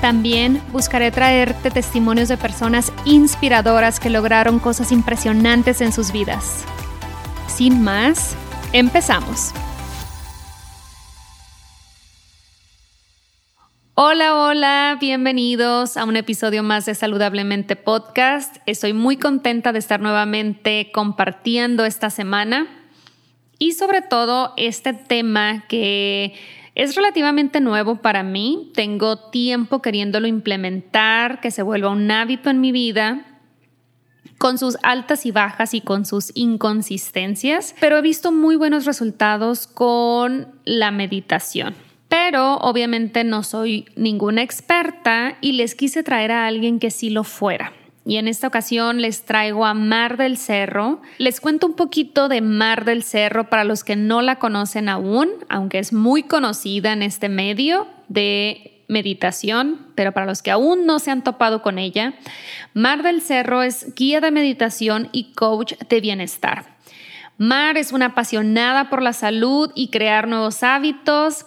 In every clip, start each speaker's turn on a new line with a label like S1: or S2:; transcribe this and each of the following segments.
S1: También buscaré traerte testimonios de personas inspiradoras que lograron cosas impresionantes en sus vidas. Sin más, empezamos. Hola, hola, bienvenidos a un episodio más de Saludablemente Podcast. Estoy muy contenta de estar nuevamente compartiendo esta semana y sobre todo este tema que es relativamente nuevo para mí, tengo tiempo queriéndolo implementar, que se vuelva un hábito en mi vida, con sus altas y bajas y con sus inconsistencias, pero he visto muy buenos resultados con la meditación. Pero obviamente no soy ninguna experta y les quise traer a alguien que sí lo fuera y en esta ocasión les traigo a Mar del Cerro. Les cuento un poquito de Mar del Cerro para los que no la conocen aún, aunque es muy conocida en este medio de meditación, pero para los que aún no se han topado con ella, Mar del Cerro es guía de meditación y coach de bienestar. Mar es una apasionada por la salud y crear nuevos hábitos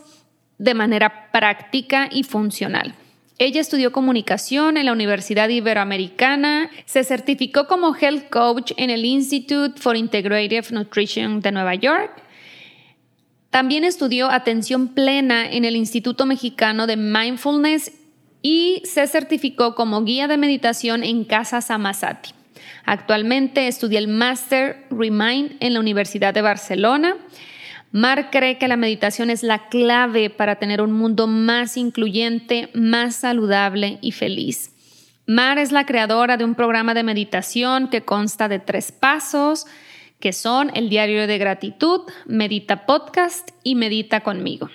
S1: de manera práctica y funcional. Ella estudió comunicación en la Universidad Iberoamericana, se certificó como Health Coach en el Institute for Integrative Nutrition de Nueva York. También estudió atención plena en el Instituto Mexicano de Mindfulness y se certificó como guía de meditación en Casa Samasati. Actualmente estudia el Master Remind en la Universidad de Barcelona Mar cree que la meditación es la clave para tener un mundo más incluyente, más saludable y feliz. Mar es la creadora de un programa de meditación que consta de tres pasos, que son el diario de gratitud, Medita Podcast y Medita conmigo.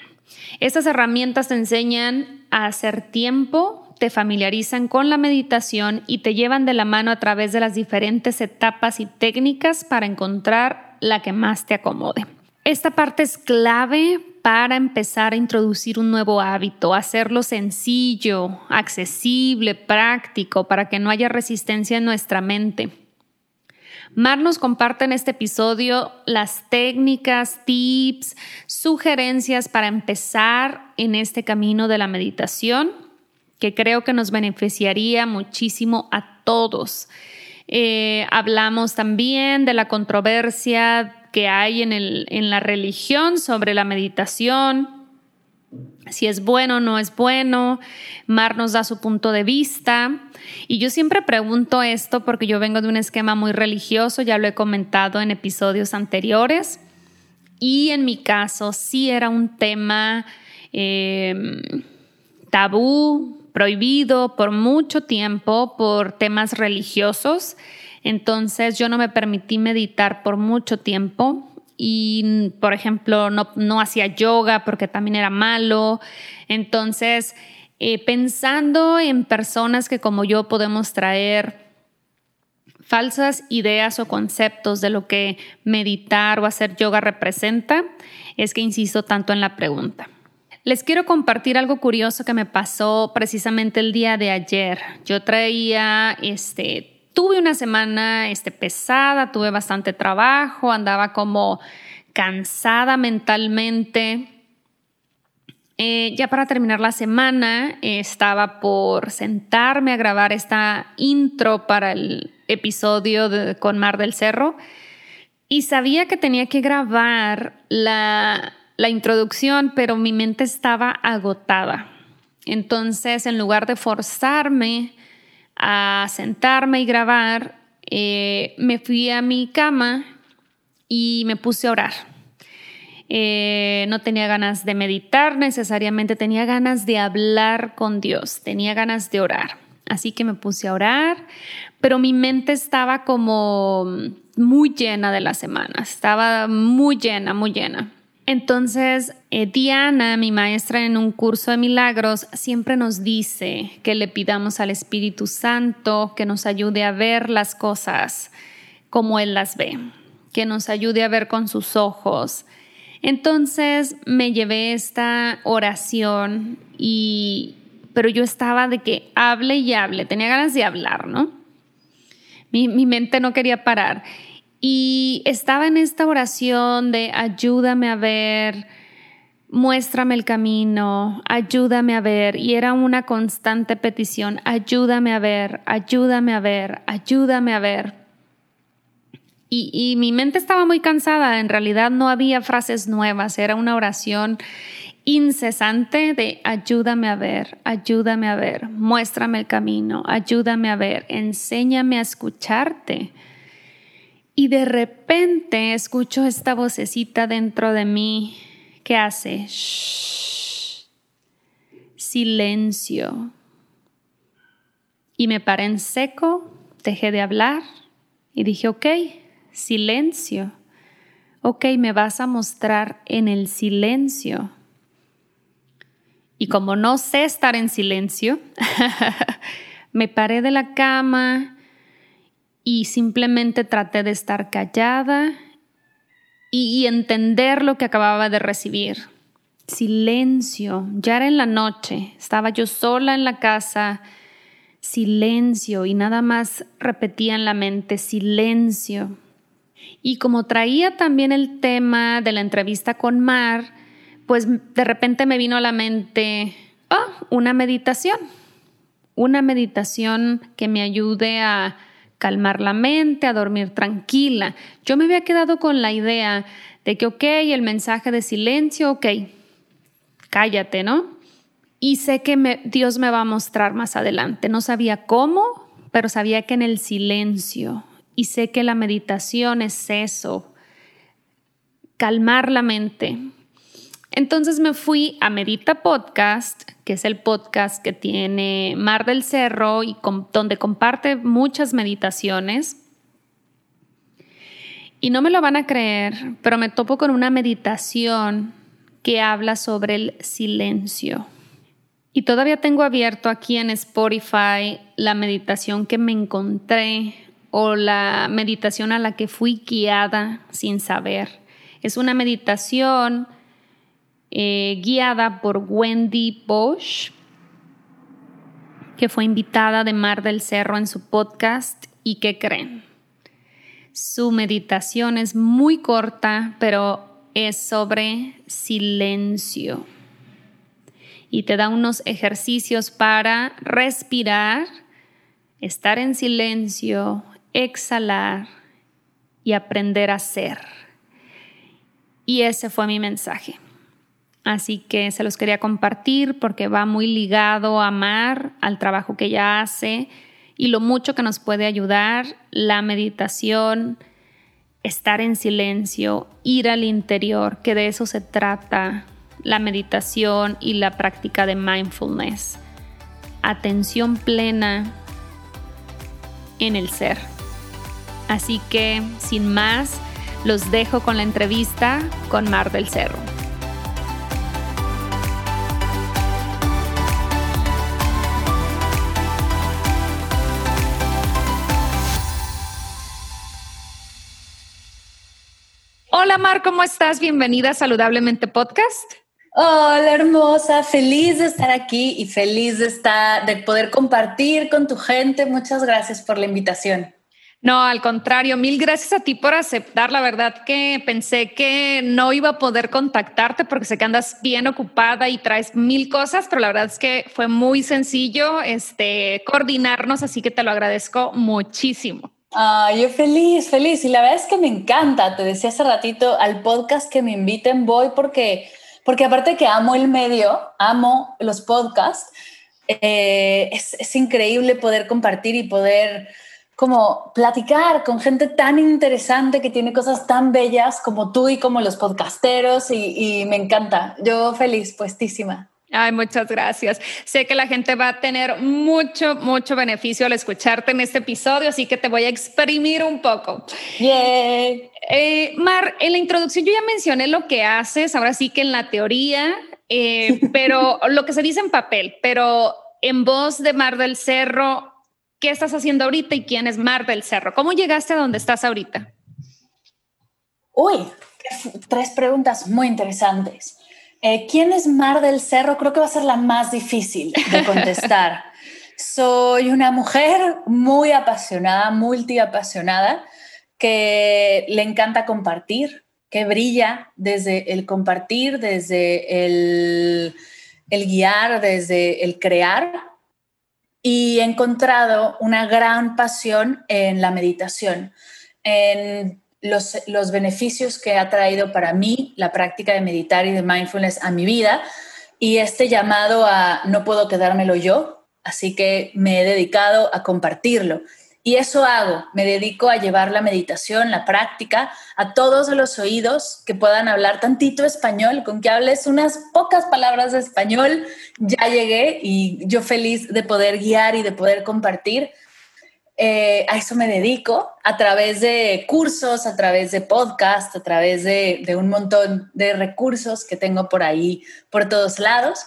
S1: Estas herramientas te enseñan a hacer tiempo, te familiarizan con la meditación y te llevan de la mano a través de las diferentes etapas y técnicas para encontrar la que más te acomode. Esta parte es clave para empezar a introducir un nuevo hábito, hacerlo sencillo, accesible, práctico, para que no haya resistencia en nuestra mente. Mar nos comparte en este episodio las técnicas, tips, sugerencias para empezar en este camino de la meditación, que creo que nos beneficiaría muchísimo a todos. Eh, hablamos también de la controversia que hay en, el, en la religión sobre la meditación, si es bueno o no es bueno. Mar nos da su punto de vista. Y yo siempre pregunto esto porque yo vengo de un esquema muy religioso, ya lo he comentado en episodios anteriores. Y en mi caso sí era un tema em, tabú, prohibido por mucho tiempo por temas religiosos. Entonces yo no me permití meditar por mucho tiempo y, por ejemplo, no, hacía yoga porque también era malo. Entonces, eh, pensando en personas que como yo podemos traer falsas ideas o conceptos de lo que meditar o hacer yoga representa, es que insisto tanto en la pregunta. Les quiero compartir algo curioso que me pasó precisamente el día de ayer. Yo traía este tuve una semana este, pesada, tuve bastante trabajo, andaba como cansada mentalmente. Eh, ya para terminar la semana, estaba por sentarme a grabar esta intro para el episodio con Mar del Cerro y sabía que tenía que grabar la, la introducción, pero mi mente estaba agotada. Entonces, en lugar de forzarme a sentarme y grabar, eh, me fui a mi cama y me puse a orar. eh, no tenía ganas de meditar necesariamente, tenía ganas de hablar con Dios, tenía ganas de orar. Así que me puse a orar, pero mi mente estaba como muy llena de la semana, estaba muy llena, muy llena. Entonces, eh, Diana, mi maestra en un curso de milagros, siempre nos dice que le pidamos al Espíritu Santo que nos ayude a ver las cosas como Él las ve, que nos ayude a ver con sus ojos. Entonces me llevé esta oración y, pero yo estaba de que hable y hable, tenía ganas de hablar, ¿no? Mi, mi mente no quería parar. Y estaba en esta oración de ayúdame a ver, muéstrame el camino, ayúdame a ver. Y era una constante petición, ayúdame a ver, ayúdame a ver, ayúdame a ver. Y, mi mente estaba muy cansada, en realidad no había frases nuevas, era una oración incesante de ayúdame a ver, ayúdame a ver, muéstrame el camino, ayúdame a ver, enséñame a escucharte. Y de repente escucho esta vocecita dentro de mí que hace silencio. Y me paré en seco, dejé de hablar y dije, ok, silencio. Ok, me vas a mostrar en el silencio. Y como no sé estar en silencio, me paré de la cama y simplemente traté de estar callada y, entender lo que acababa de recibir. Silencio, ya era en la noche, estaba yo sola en la casa, silencio. Y nada más repetía en la mente, silencio. Y como traía también el tema de la entrevista con Mar, pues de repente me vino a la mente oh, una meditación, una meditación que me ayude a calmar la mente, a dormir tranquila. Yo me había quedado con la idea de que, ok, el mensaje de silencio, ok, cállate, ¿no? Y sé que Dios me va a mostrar más adelante. No sabía cómo, pero sabía que en el silencio y sé que la meditación es eso, calmar la mente. Entonces me fui a Medita Podcast, que es el podcast que tiene Mar del Cerro y donde comparte muchas meditaciones. Y no me lo van a creer, pero me topo con una meditación que habla sobre el silencio. Y todavía tengo abierto aquí en Spotify la meditación que me encontré o la meditación a la que fui guiada sin saber. Es una meditación eh, guiada por Wendy Bosch, que fue invitada de Mar del Cerro en su podcast y que creen. Su meditación es muy corta, pero es sobre silencio y te da unos ejercicios para respirar, estar en silencio, exhalar y aprender a ser. Y ese fue mi mensaje. Así que se los quería compartir porque va muy ligado a amar, al trabajo que ella hace y lo mucho que nos puede ayudar la meditación, estar en silencio, ir al interior, que de eso se trata la meditación y la práctica de mindfulness. Atención plena en el ser. Así que, sin más, los dejo con la entrevista con Mar del Cerro. Hola Mar, ¿cómo estás? Bienvenida a Saludablemente Podcast.
S2: Hola hermosa, feliz de estar aquí y feliz de estar, de poder compartir con tu gente. Muchas gracias por la invitación.
S1: No, al contrario, mil gracias a ti por aceptar. La verdad que pensé que no iba a poder contactarte porque sé que andas bien ocupada y traes mil cosas, pero la verdad es que fue muy sencillo este, coordinarnos, así que te lo agradezco muchísimo.
S2: Ah, yo feliz, feliz. Y la verdad es que me encanta. Te decía hace ratito al podcast que me inviten, voy porque, porque aparte que amo el medio, amo los podcasts, eh, es, increíble poder compartir y poder como platicar con gente tan interesante que tiene cosas tan bellas como tú y como los podcasteros y, y me encanta. Yo feliz, puestísima.
S1: Ay, muchas gracias. Sé que la gente va a tener mucho, mucho beneficio al escucharte en este episodio, así que te voy a exprimir un poco.
S2: Yeah.
S1: Eh, Mar, en la introducción yo ya mencioné lo que haces, ahora sí que en la teoría, eh, pero lo que se dice en papel, pero en voz de Mar del Cerro, ¿qué estás haciendo ahorita y quién es Mar del Cerro? ¿Cómo llegaste a donde estás ahorita?
S2: Uy, tres preguntas muy interesantes. Eh, ¿Quién es Mar del Cerro? Creo que va a ser la más difícil de contestar. Soy una mujer muy apasionada, multiapasionada, que le encanta compartir, que brilla desde el compartir, desde el, el guiar, desde el crear. Y he encontrado una gran pasión en la meditación, en los, beneficios que ha traído para mí la práctica de meditar y de mindfulness a mi vida y este llamado a no puedo quedármelo yo, así que me he dedicado a compartirlo. Y eso hago, me dedico a llevar la meditación, la práctica, a todos los oídos que puedan hablar tantito español, con que hables unas pocas palabras de español, ya llegué y yo feliz de poder guiar y de poder compartir eh, a eso me dedico a través de cursos, a través de podcast, a través de, un montón de recursos que tengo por ahí, por todos lados.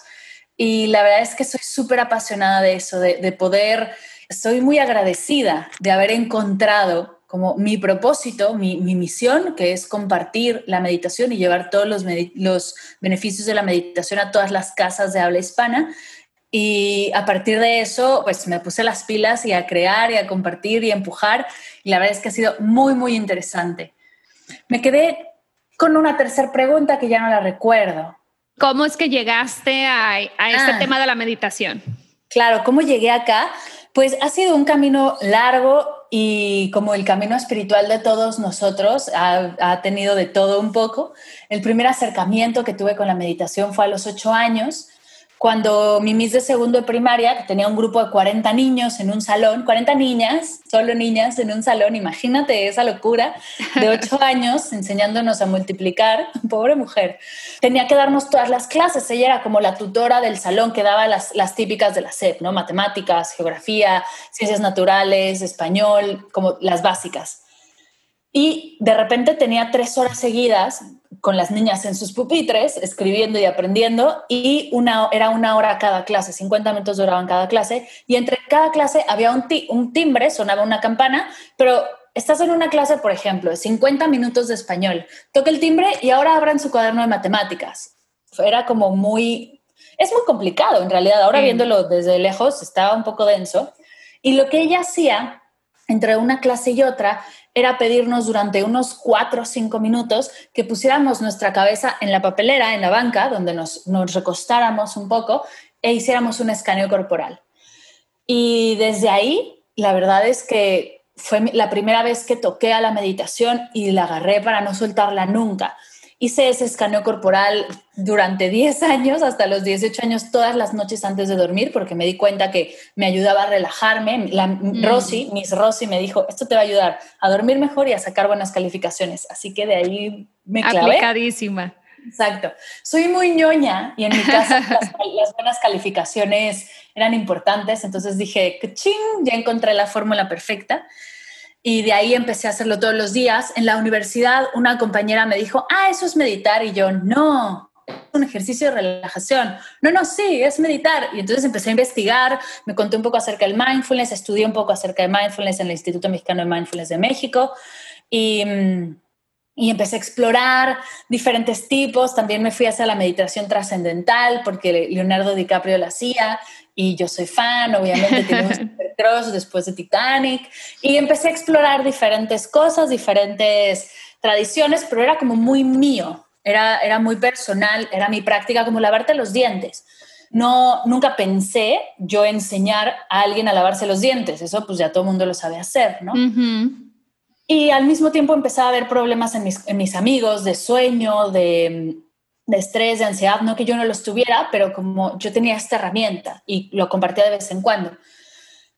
S2: Y la verdad es que soy súper apasionada de eso, de, poder, estoy muy agradecida de haber encontrado como mi propósito, mi, misión, que es compartir la meditación y llevar todos los beneficios de la meditación a todas las casas de habla hispana y a partir de eso, pues me puse las pilas y a crear y a compartir y a empujar. Y la verdad es que ha sido muy, muy interesante. Me quedé con una tercera pregunta que ya no la recuerdo.
S1: ¿Cómo es que llegaste a, este ah. tema de la meditación?
S2: Claro, ¿cómo llegué acá? Pues ha sido un camino largo y como el camino espiritual de todos nosotros ha, ha, tenido de todo un poco. El primer acercamiento que tuve con la meditación fue a los ocho años cuando mi Miss de segundo de primaria, que tenía un grupo de 40 niños en un salón, 40 niñas, solo niñas en un salón, imagínate esa locura, de 8 años enseñándonos a multiplicar, pobre mujer, tenía que darnos todas las clases, ella era como la tutora del salón que daba las, las típicas de la SEP, ¿no? Matemáticas, geografía, ciencias naturales, español, como las básicas. Y de repente tenía tres horas seguidas con las niñas en sus pupitres, escribiendo y aprendiendo, y una, era una hora cada clase, 50 minutos duraban cada clase, y entre cada clase había un, un timbre, sonaba una campana, pero estás en una clase, por ejemplo, de 50 minutos de español, toca el timbre y ahora abran su cuaderno de matemáticas. Era como muy, es muy complicado en realidad, ahora viéndolo desde lejos estaba un poco denso, y lo que ella hacía entre una clase y otra era pedirnos durante unos cuatro o cinco minutos que pusiéramos nuestra cabeza en la papelera, en la banca, donde nos, nos recostáramos un poco e hiciéramos un escaneo corporal. Y desde ahí, la verdad es que fue la primera vez que toqué a la meditación y la agarré para no soltarla nunca. Hice ese escaneo corporal durante 10 años, hasta los 18 años, todas las noches antes de dormir, porque me di cuenta que me ayudaba a relajarme. La mm. Rosy, Miss Rosy, me dijo, esto te va a ayudar a dormir mejor y a sacar buenas calificaciones. Así que de ahí me clavé.
S1: Aplicadísima.
S2: Exacto. Soy muy ñoña y en mi casa las, buenas calificaciones eran importantes, entonces dije, ching, ya encontré la fórmula perfecta y de ahí empecé a hacerlo todos los días. En la universidad una compañera me dijo, ah, eso es meditar y yo, no, es un ejercicio de relajación. No, no, sí, es meditar. Y entonces empecé a investigar, me conté un poco acerca del mindfulness, estudié un poco acerca de mindfulness en el Instituto Mexicano de Mindfulness de México y, mm, y empecé a explorar diferentes tipos. También me fui hacia la meditación trascendental porque Leonardo DiCaprio la hacía y yo soy fan, obviamente tiene un super cross después de Titanic y empecé a explorar diferentes cosas, diferentes tradiciones, pero era como muy mío, era, era muy personal, era mi práctica como lavarte los dientes. No, nunca pensé yo enseñar a alguien a lavarse los dientes, eso pues ya todo el mundo lo sabe hacer, ¿no? Y al mismo tiempo empezaba a haber problemas en mis, en mis amigos de sueño, de de estrés, de ansiedad, no que yo no los tuviera, pero como yo tenía esta herramienta y lo compartía de vez en cuando.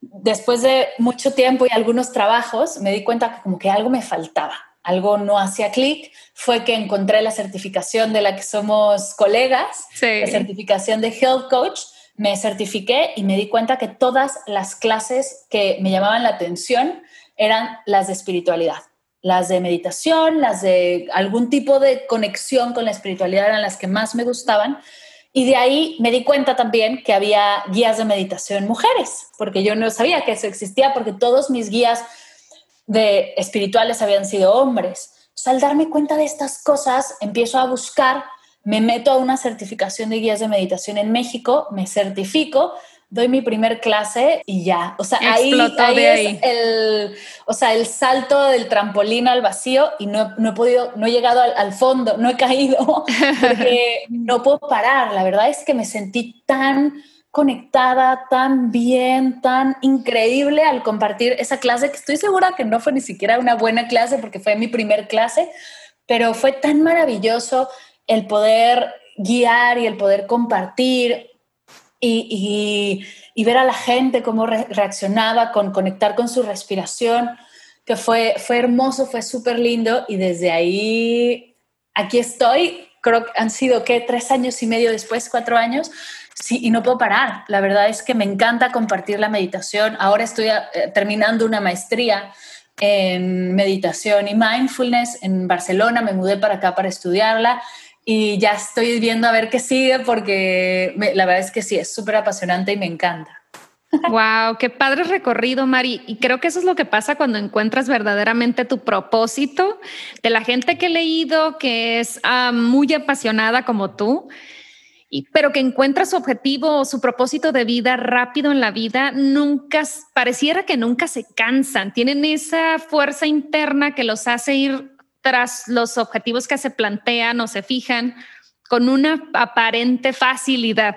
S2: después de mucho tiempo y algunos trabajos, me di cuenta que como que algo me faltaba, algo no hacía clic, fue que encontré la certificación de la que somos colegas, la certificación de Health Coach, me certifiqué y me di cuenta que todas las clases que me llamaban la atención eran las de espiritualidad. Las de meditación, las de algún tipo de conexión con la espiritualidad eran las que más me gustaban. Y de ahí me di cuenta también que había guías de meditación mujeres, porque yo no sabía que eso existía, porque todos mis guías de espirituales habían sido hombres. al darme cuenta de estas cosas, empiezo a buscar me meto a una certificación de guías de meditación en México, me certifico, doy mi primer clase y ya. O sea, ahí, es el, o sea, el salto del trampolín al vacío y no, no he podido, no he llegado al, fondo, no he caído porque no puedo parar. La verdad es que me sentí tan conectada, tan bien, tan increíble al compartir esa clase que estoy segura que no fue ni siquiera una buena clase porque fue mi primer clase, pero fue tan maravilloso el poder guiar y el poder compartir y, ver a la gente cómo reaccionaba, con conectar con su respiración, que fue, fue hermoso, fue súper lindo y desde ahí aquí estoy, creo que han sido, ¿qué? Tres años y medio después, cuatro años, sí, y no puedo parar. La verdad es que me encanta compartir la meditación. Ahora estoy eh, terminando una maestría en meditación y mindfulness en Barcelona, me mudé para acá para estudiarla y ya estoy viendo a ver qué sigue porque la verdad es que sí, es súper apasionante y me encanta.
S1: Wow, qué padre recorrido, Mari. Y creo que eso es lo que pasa cuando encuentras verdaderamente tu propósito. De la gente que he leído que es ah, muy apasionada como tú, y, pero que encuentra su objetivo o su propósito de vida rápido en la vida, nunca pareciera que nunca se cansan. Tienen esa fuerza interna que los hace ir tras los objetivos que se plantean o se fijan con una aparente facilidad.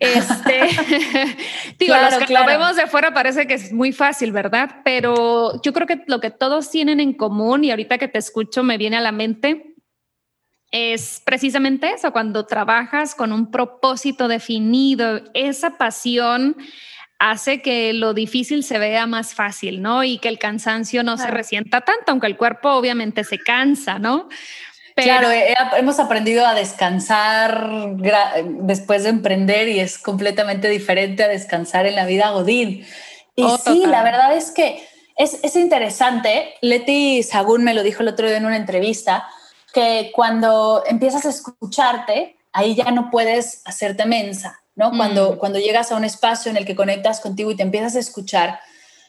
S1: Este, digo, los que lo vemos de fuera parece que es muy fácil, ¿verdad? Pero yo creo que lo que todos tienen en común, y ahorita que te escucho me viene a la mente, es precisamente eso, cuando trabajas con un propósito definido, esa pasión hace que lo difícil se vea más fácil, ¿no? Y que el cansancio no se resienta tanto, aunque el cuerpo obviamente se cansa, ¿no?
S2: Claro, hemos aprendido a descansar después de emprender y es completamente diferente a descansar en la vida Godín. Y oh, sí, la verdad es que es, es interesante. Leti Sagún me lo dijo el otro día en una entrevista, que cuando empiezas a escucharte, ahí ya no puedes hacerte mensa ¿no? Cuando, mm. cuando llegas a un espacio en el que conectas contigo y te empiezas a escuchar,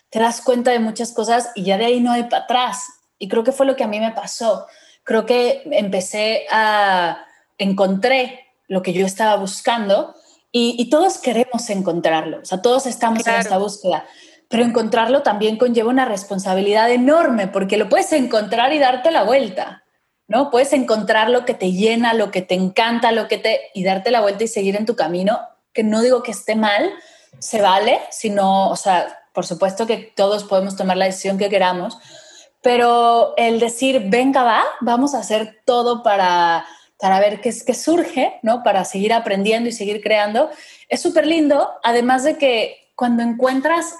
S2: te das cuenta de muchas cosas y ya de ahí no hay para atrás. Y creo que fue lo que a mí me pasó. Creo que empecé a encontré lo que yo estaba buscando y, todos queremos encontrarlo, o sea, todos estamos en esta búsqueda, pero encontrarlo también conlleva una responsabilidad enorme porque lo puedes encontrar y darte la vuelta. ¿no? Puedes encontrar lo que te llena, lo que te encanta, lo que te y darte la vuelta y seguir en tu camino que no digo que esté mal, se vale, sino, o sea, por supuesto que todos podemos tomar la decisión que queramos, pero el decir, venga, va, vamos a hacer todo para, para ver qué, qué surge, ¿no? Para seguir aprendiendo y seguir creando, es súper lindo, además de que cuando encuentras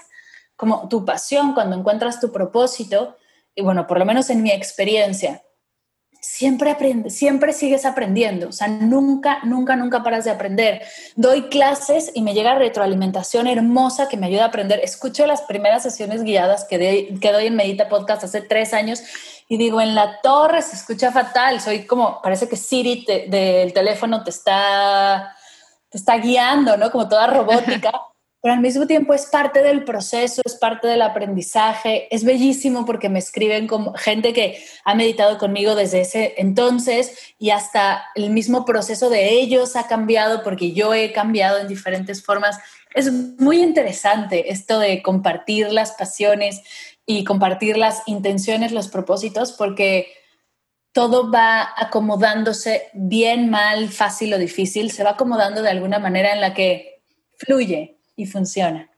S2: como tu pasión, cuando encuentras tu propósito, y bueno, por lo menos en mi experiencia, siempre aprendes, siempre sigues aprendiendo, o sea, nunca, nunca, nunca paras de aprender. Doy clases y me llega retroalimentación hermosa que me ayuda a aprender. Escucho las primeras sesiones guiadas que, doy en Medita Podcast hace tres años y digo, en la torre se escucha fatal, soy como, parece que Siri del teléfono te está, te está guiando, ¿no? Como toda robótica. pero al mismo tiempo es parte del proceso, es parte del aprendizaje. Es bellísimo porque me escriben como gente que ha meditado conmigo desde ese entonces y hasta el mismo proceso de ellos ha cambiado porque yo he cambiado en diferentes formas. Es muy interesante esto de compartir las pasiones y compartir las intenciones, los propósitos, porque todo va acomodándose bien, mal, fácil o difícil, se va acomodando de alguna manera en la que fluye y funciona.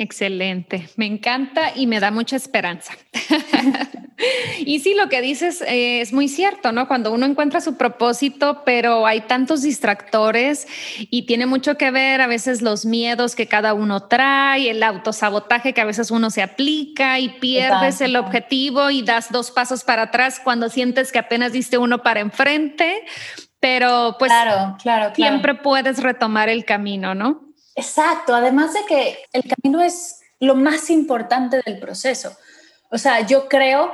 S1: Excelente, me encanta y me da mucha esperanza. y sí, lo que dices eh, es muy cierto, ¿no? Cuando uno encuentra su propósito, pero hay tantos distractores y tiene mucho que ver a veces los miedos que cada uno trae, el autosabotaje que a veces uno se aplica y pierdes el objetivo y das dos pasos para atrás cuando sientes que apenas diste uno para enfrente, pero pues claro, claro, siempre puedes retomar el camino, ¿no?
S2: Exacto, además de que el camino es lo más importante del proceso. O sea, yo creo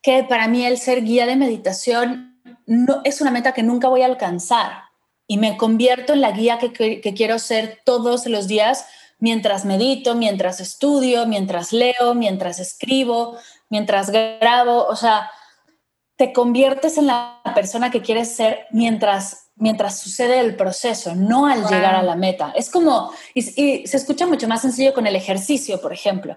S2: que para mí el ser guía de meditación no, es una meta que nunca voy a alcanzar y me convierto en la guía que, quiero ser todos los días mientras medito, mientras estudio, mientras leo, mientras escribo, mientras grabo. O sea, te conviertes en la persona que quieres ser mientras mientras sucede el proceso, no al llegar a la meta. Es como, y, se escucha mucho más sencillo con el ejercicio, por ejemplo.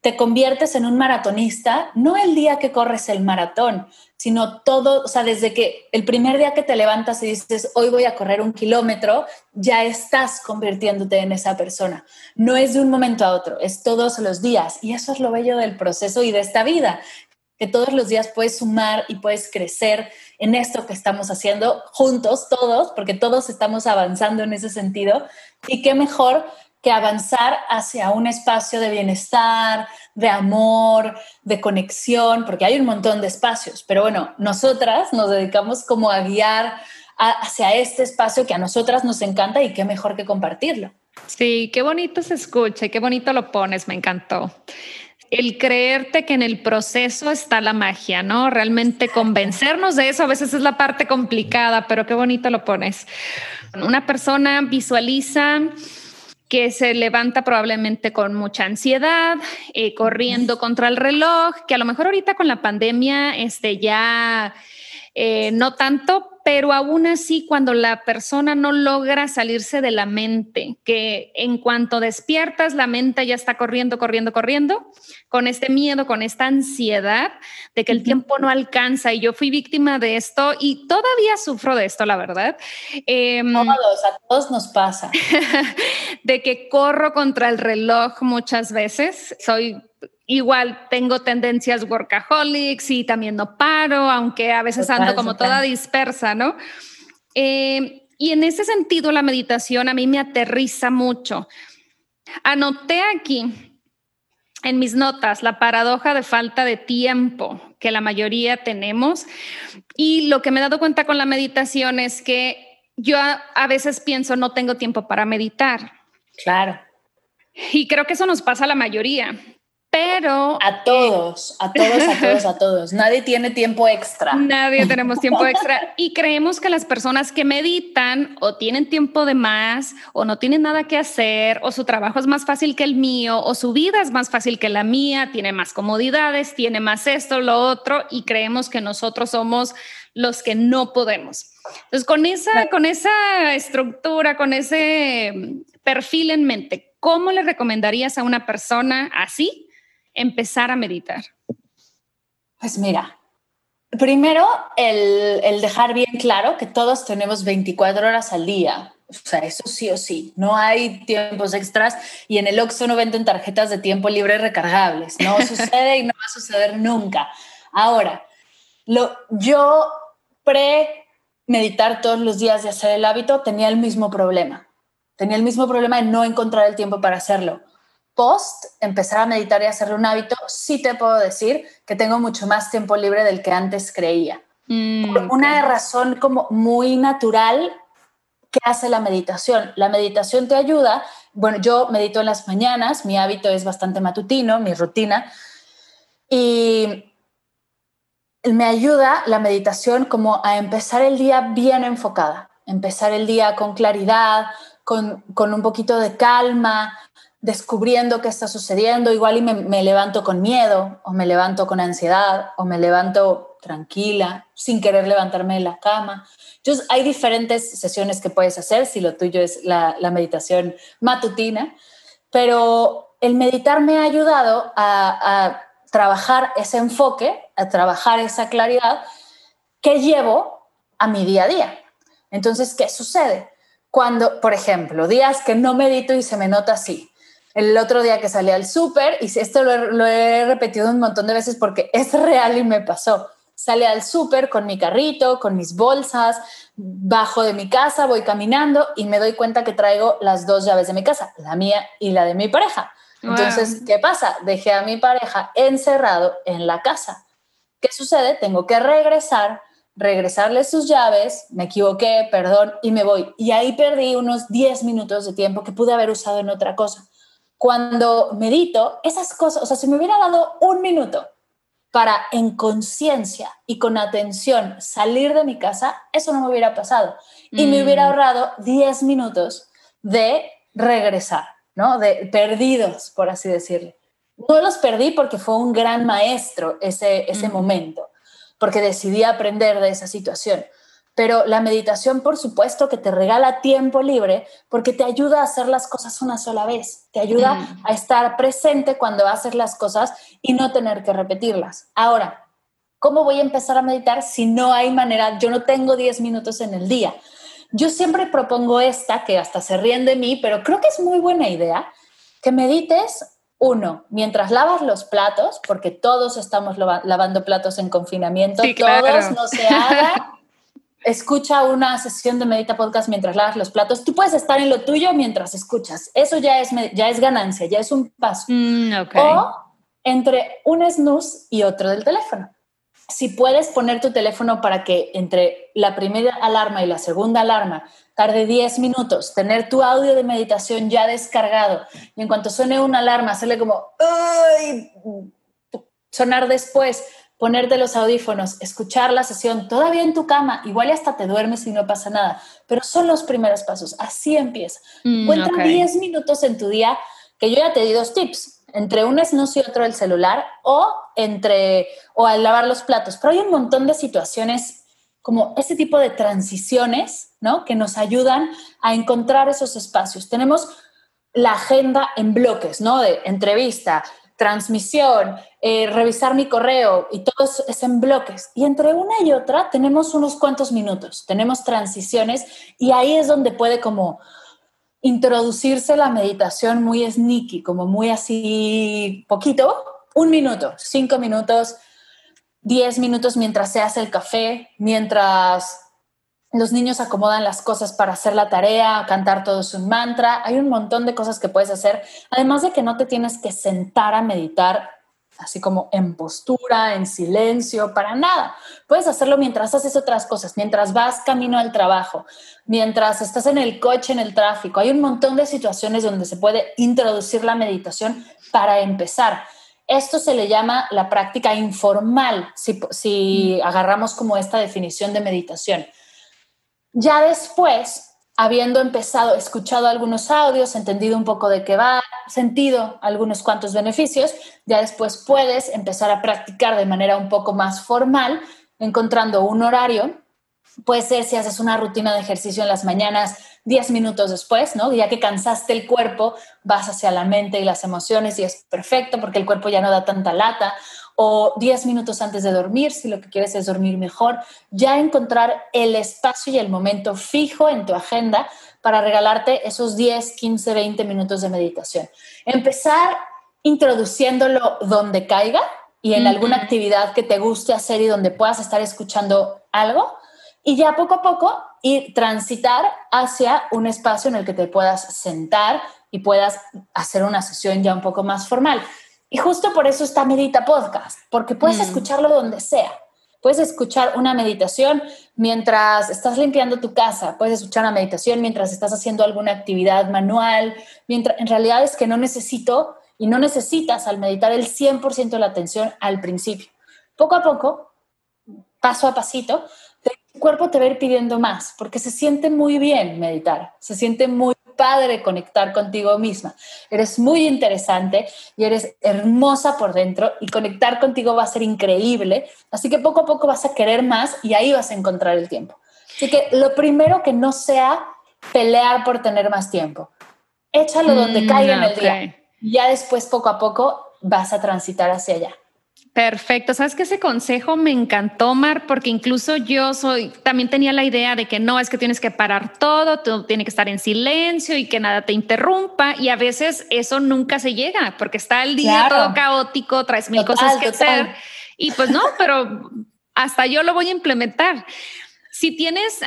S2: Te conviertes en un maratonista, no el día que corres el maratón, sino todo, o sea, desde que el primer día que te levantas y dices, hoy voy a correr un kilómetro, ya estás convirtiéndote en esa persona. No es de un momento a otro, es todos los días. Y eso es lo bello del proceso y de esta vida, que todos los días puedes sumar y puedes crecer en esto que estamos haciendo juntos, todos, porque todos estamos avanzando en ese sentido. Y qué mejor que avanzar hacia un espacio de bienestar, de amor, de conexión, porque hay un montón de espacios, pero bueno, nosotras nos dedicamos como a guiar hacia este espacio que a nosotras nos encanta y qué mejor que compartirlo.
S1: Sí, qué bonito se escucha y qué bonito lo pones, me encantó el creerte que en el proceso está la magia, ¿no? Realmente convencernos de eso a veces es la parte complicada, pero qué bonito lo pones. Una persona visualiza que se levanta probablemente con mucha ansiedad, eh, corriendo contra el reloj, que a lo mejor ahorita con la pandemia este, ya eh, no tanto, pero aún así cuando la persona no logra salirse de la mente, que en cuanto despiertas la mente ya está corriendo, corriendo, corriendo, con este miedo, con esta ansiedad de que el tiempo no alcanza y yo fui víctima de esto y todavía sufro de esto, la verdad.
S2: Eh, todos, a todos nos pasa.
S1: de que corro contra el reloj muchas veces, soy igual tengo tendencias workaholics y también no paro, aunque a veces ando como toda dispersa, ¿no? Eh, y en ese sentido, la meditación a mí me aterriza mucho. Anoté aquí en mis notas la paradoja de falta de tiempo que la mayoría tenemos. Y lo que me he dado cuenta con la meditación es que yo a, a veces pienso, no tengo tiempo para meditar.
S2: Claro.
S1: Y creo que eso nos pasa a la mayoría. Pero...
S2: A todos, a todos, a todos, a todos. Nadie tiene tiempo extra.
S1: Nadie tenemos tiempo extra. Y creemos que las personas que meditan o tienen tiempo de más o no tienen nada que hacer o su trabajo es más fácil que el mío o su vida es más fácil que la mía, tiene más comodidades, tiene más esto, lo otro y creemos que nosotros somos los que no podemos. Entonces, con esa, con esa estructura, con ese perfil en mente, ¿cómo le recomendarías a una persona así empezar a meditar?
S2: Pues mira, primero el, dejar bien claro que todos tenemos 24 horas al día. O sea, eso sí o sí. No hay tiempos extras y en el Oxxo no venden tarjetas de tiempo libre recargables. No sucede y no va a suceder nunca. Ahora, lo, yo pre-meditar todos los días y hacer el hábito tenía el mismo problema. Tenía el mismo problema de no encontrar el tiempo para hacerlo post empezar a meditar y hacerle un hábito, sí te puedo decir que tengo mucho más tiempo libre del que antes creía. Mm, una razón como muy natural que hace la meditación. La meditación te ayuda, bueno, yo medito en las mañanas, mi hábito es bastante matutino, mi rutina, y me ayuda la meditación como a empezar el día bien enfocada, empezar el día con claridad, con, con un poquito de calma, descubriendo qué está sucediendo, igual y me, levanto con miedo, o me levanto con ansiedad, o me levanto tranquila, sin querer levantarme de la cama. Entonces, hay diferentes sesiones que puedes hacer, si lo tuyo es la, meditación matutina, pero el meditar me ha ayudado a, a trabajar ese enfoque, a trabajar esa claridad que llevo a mi día a día. Entonces, ¿qué sucede? Cuando, por ejemplo, días que no medito y se me nota así, el otro día que salí al súper, y esto lo he, repetido un montón de veces porque es real y me pasó. Salí al súper con mi carrito, con mis bolsas, bajo de mi casa, voy caminando y me doy cuenta que traigo las dos llaves de mi casa, la mía y la de mi pareja. Entonces, ¿qué pasa? Dejé a mi pareja encerrado en la casa. ¿Qué sucede? Tengo que regresar, regresarle sus llaves, me equivoqué, perdón, y me voy. Y ahí perdí unos 10 minutos de tiempo que pude haber usado en otra cosa cuando medito, esas cosas, o sea, si me hubiera dado un minuto para en conciencia y con atención salir de mi casa, eso no me hubiera pasado. Y me hubiera mm. ahorrado 10 minutos de regresar, ¿no? De perdidos, por así decirlo. No los perdí porque fue un gran maestro ese, ese mm. momento, porque decidí aprender de esa situación. Pero la meditación, por supuesto, que te regala tiempo libre porque te ayuda a hacer las cosas una sola vez, te ayuda mm. a estar presente cuando haces las cosas y no tener que repetirlas. Ahora, ¿cómo voy a empezar a meditar si no hay manera? Yo no tengo 10 minutos en el día. Yo siempre propongo esta, que hasta se ríen de mí, pero creo que es muy buena idea, que medites uno, mientras lavas los platos, porque todos estamos lavando platos en confinamiento, todos no se haga escucha una sesión de Medita Podcast mientras lavas los platos. Tú puedes estar en lo tuyo mientras escuchas. Eso ya es, ya es ganancia, ya es un paso. Mm, o entre un snooze y otro del teléfono. Si puedes poner tu teléfono para que entre la primera alarma y la segunda alarma tarde 10 minutos, tener tu audio de meditación ya descargado y en cuanto suene una alarma, hacerle como sonar después ponerte los audífonos, escuchar la sesión todavía en tu cama, igual hasta te duermes y no pasa nada, pero son los primeros pasos, así empieza. Mm, Cuenta 10 minutos en tu día, que yo ya te di dos tips, entre un snooze y otro el celular o entre o al lavar los platos, pero hay un montón de situaciones como ese tipo de transiciones, ¿no? Que nos ayudan a encontrar esos espacios. Tenemos la agenda en bloques, ¿no? De entrevista, transmisión, eh, revisar mi correo y todo es en bloques. Y entre una y otra tenemos unos cuantos minutos, tenemos transiciones y ahí es donde puede como introducirse la meditación muy sneaky, como muy así poquito, un minuto, cinco minutos, diez minutos mientras se hace el café, mientras los niños acomodan las cosas para hacer la tarea, cantar todo un mantra. Hay un montón de cosas que puedes hacer, además de que no te tienes que sentar a meditar así como en postura, en silencio, para nada. Puedes hacerlo mientras haces otras cosas, mientras vas camino al trabajo, mientras estás en el coche, en el tráfico. Hay un montón de situaciones donde se puede introducir la meditación para empezar. Esto se le llama la práctica informal, si, si mm. agarramos como esta definición de meditación. Ya después, habiendo empezado, escuchado algunos audios, entendido un poco de qué va, sentido algunos cuantos beneficios, ya después puedes empezar a practicar de manera un poco más formal, encontrando un horario. Puede ser si haces una rutina de ejercicio en las mañanas, 10 minutos después, ¿no? Ya que cansaste el cuerpo, vas hacia la mente y las emociones y es perfecto porque el cuerpo ya no da tanta lata o 10 minutos antes de dormir, si lo que quieres es dormir mejor, ya encontrar el espacio y el momento fijo en tu agenda para regalarte esos 10, 15, 20 minutos de meditación. Empezar introduciéndolo donde caiga y en alguna actividad que te guste hacer y donde puedas estar escuchando algo y ya poco a poco ir transitar hacia un espacio en el que te puedas sentar y puedas hacer una sesión ya un poco más formal. Y justo por eso está Medita Podcast, porque puedes mm. escucharlo donde sea. Puedes escuchar una meditación mientras estás limpiando tu casa, puedes escuchar una meditación mientras estás haciendo alguna actividad manual, mientras en realidad es que no necesito y no necesitas al meditar el 100% de la atención al principio. Poco a poco, paso a pasito, cuerpo te va a ir pidiendo más, porque se siente muy bien meditar, se siente muy padre conectar contigo misma. Eres muy interesante y eres hermosa por dentro y conectar contigo va a ser increíble. Así que poco a poco vas a querer más y ahí vas a encontrar el tiempo. Así que lo primero que no sea pelear por tener más tiempo. Échalo donde mm, caiga en el día. Ya después, poco a poco, vas a transitar hacia allá.
S1: Perfecto. Sabes que ese consejo me encantó, Mar, porque incluso yo soy, también tenía la idea de que no es que tienes que parar todo, tú tienes que estar en silencio y que nada te interrumpa. Y a veces eso nunca se llega porque está el día todo caótico, traes mil cosas que hacer. Y pues no, pero hasta yo lo voy a implementar. Si tienes,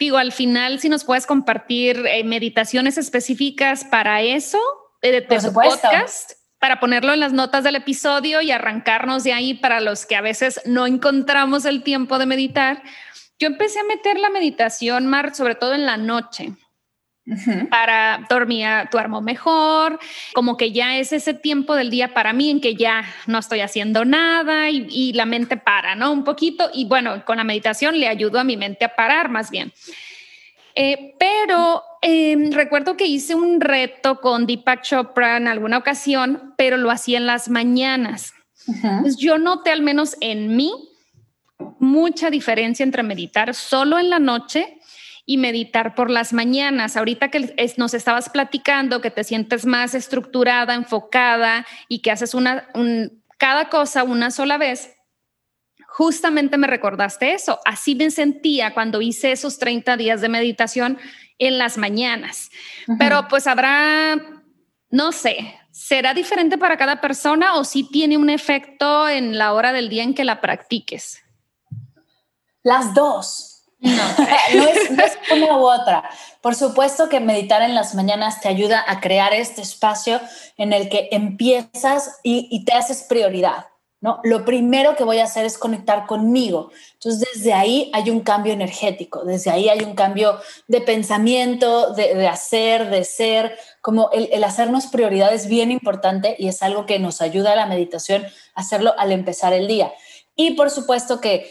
S1: digo, al final, si nos puedes compartir eh, meditaciones específicas para eso, eh, de, tu podcast, para ponerlo en las notas del episodio y arrancarnos de ahí para los que a veces no encontramos el tiempo de meditar. Yo empecé a meter la meditación, Mar, sobre todo en la noche. Para dormir, duermo mejor, como que ya es ese tiempo del día para mí en que ya no estoy haciendo nada y, y la mente para, ¿no? Un poquito. Y bueno, con la meditación le ayudo a mi mente a parar más bien. Eh, pero em, recuerdo que hice un reto con Deepak Chopra en alguna ocasión, pero lo hacía en las mañanas. yo noté al menos en mí mucha diferencia entre meditar solo en la noche y meditar por las mañanas. Ahorita que nos estabas platicando que te sientes más estructurada, enfocada y que haces una, cada cosa una sola vez, justamente me recordaste eso. Así me sentía cuando hice esos 30 días de meditación en las mañanas. Pero pues habrá, no sé, ¿será diferente para cada persona o si tiene un efecto en la hora del día en que la practiques?
S2: Las dos. No, no, es, una u otra. Por supuesto que meditar en las mañanas te ayuda a crear este espacio en el que empiezas y te haces prioridad. ¿No? Lo primero que voy a hacer es conectar conmigo. Entonces, desde ahí hay un cambio energético, desde ahí hay un cambio de pensamiento, de, hacer, de ser, como el, el, hacernos prioridad es bien importante y es algo que nos ayuda a la meditación hacerlo al empezar el día. Y por supuesto que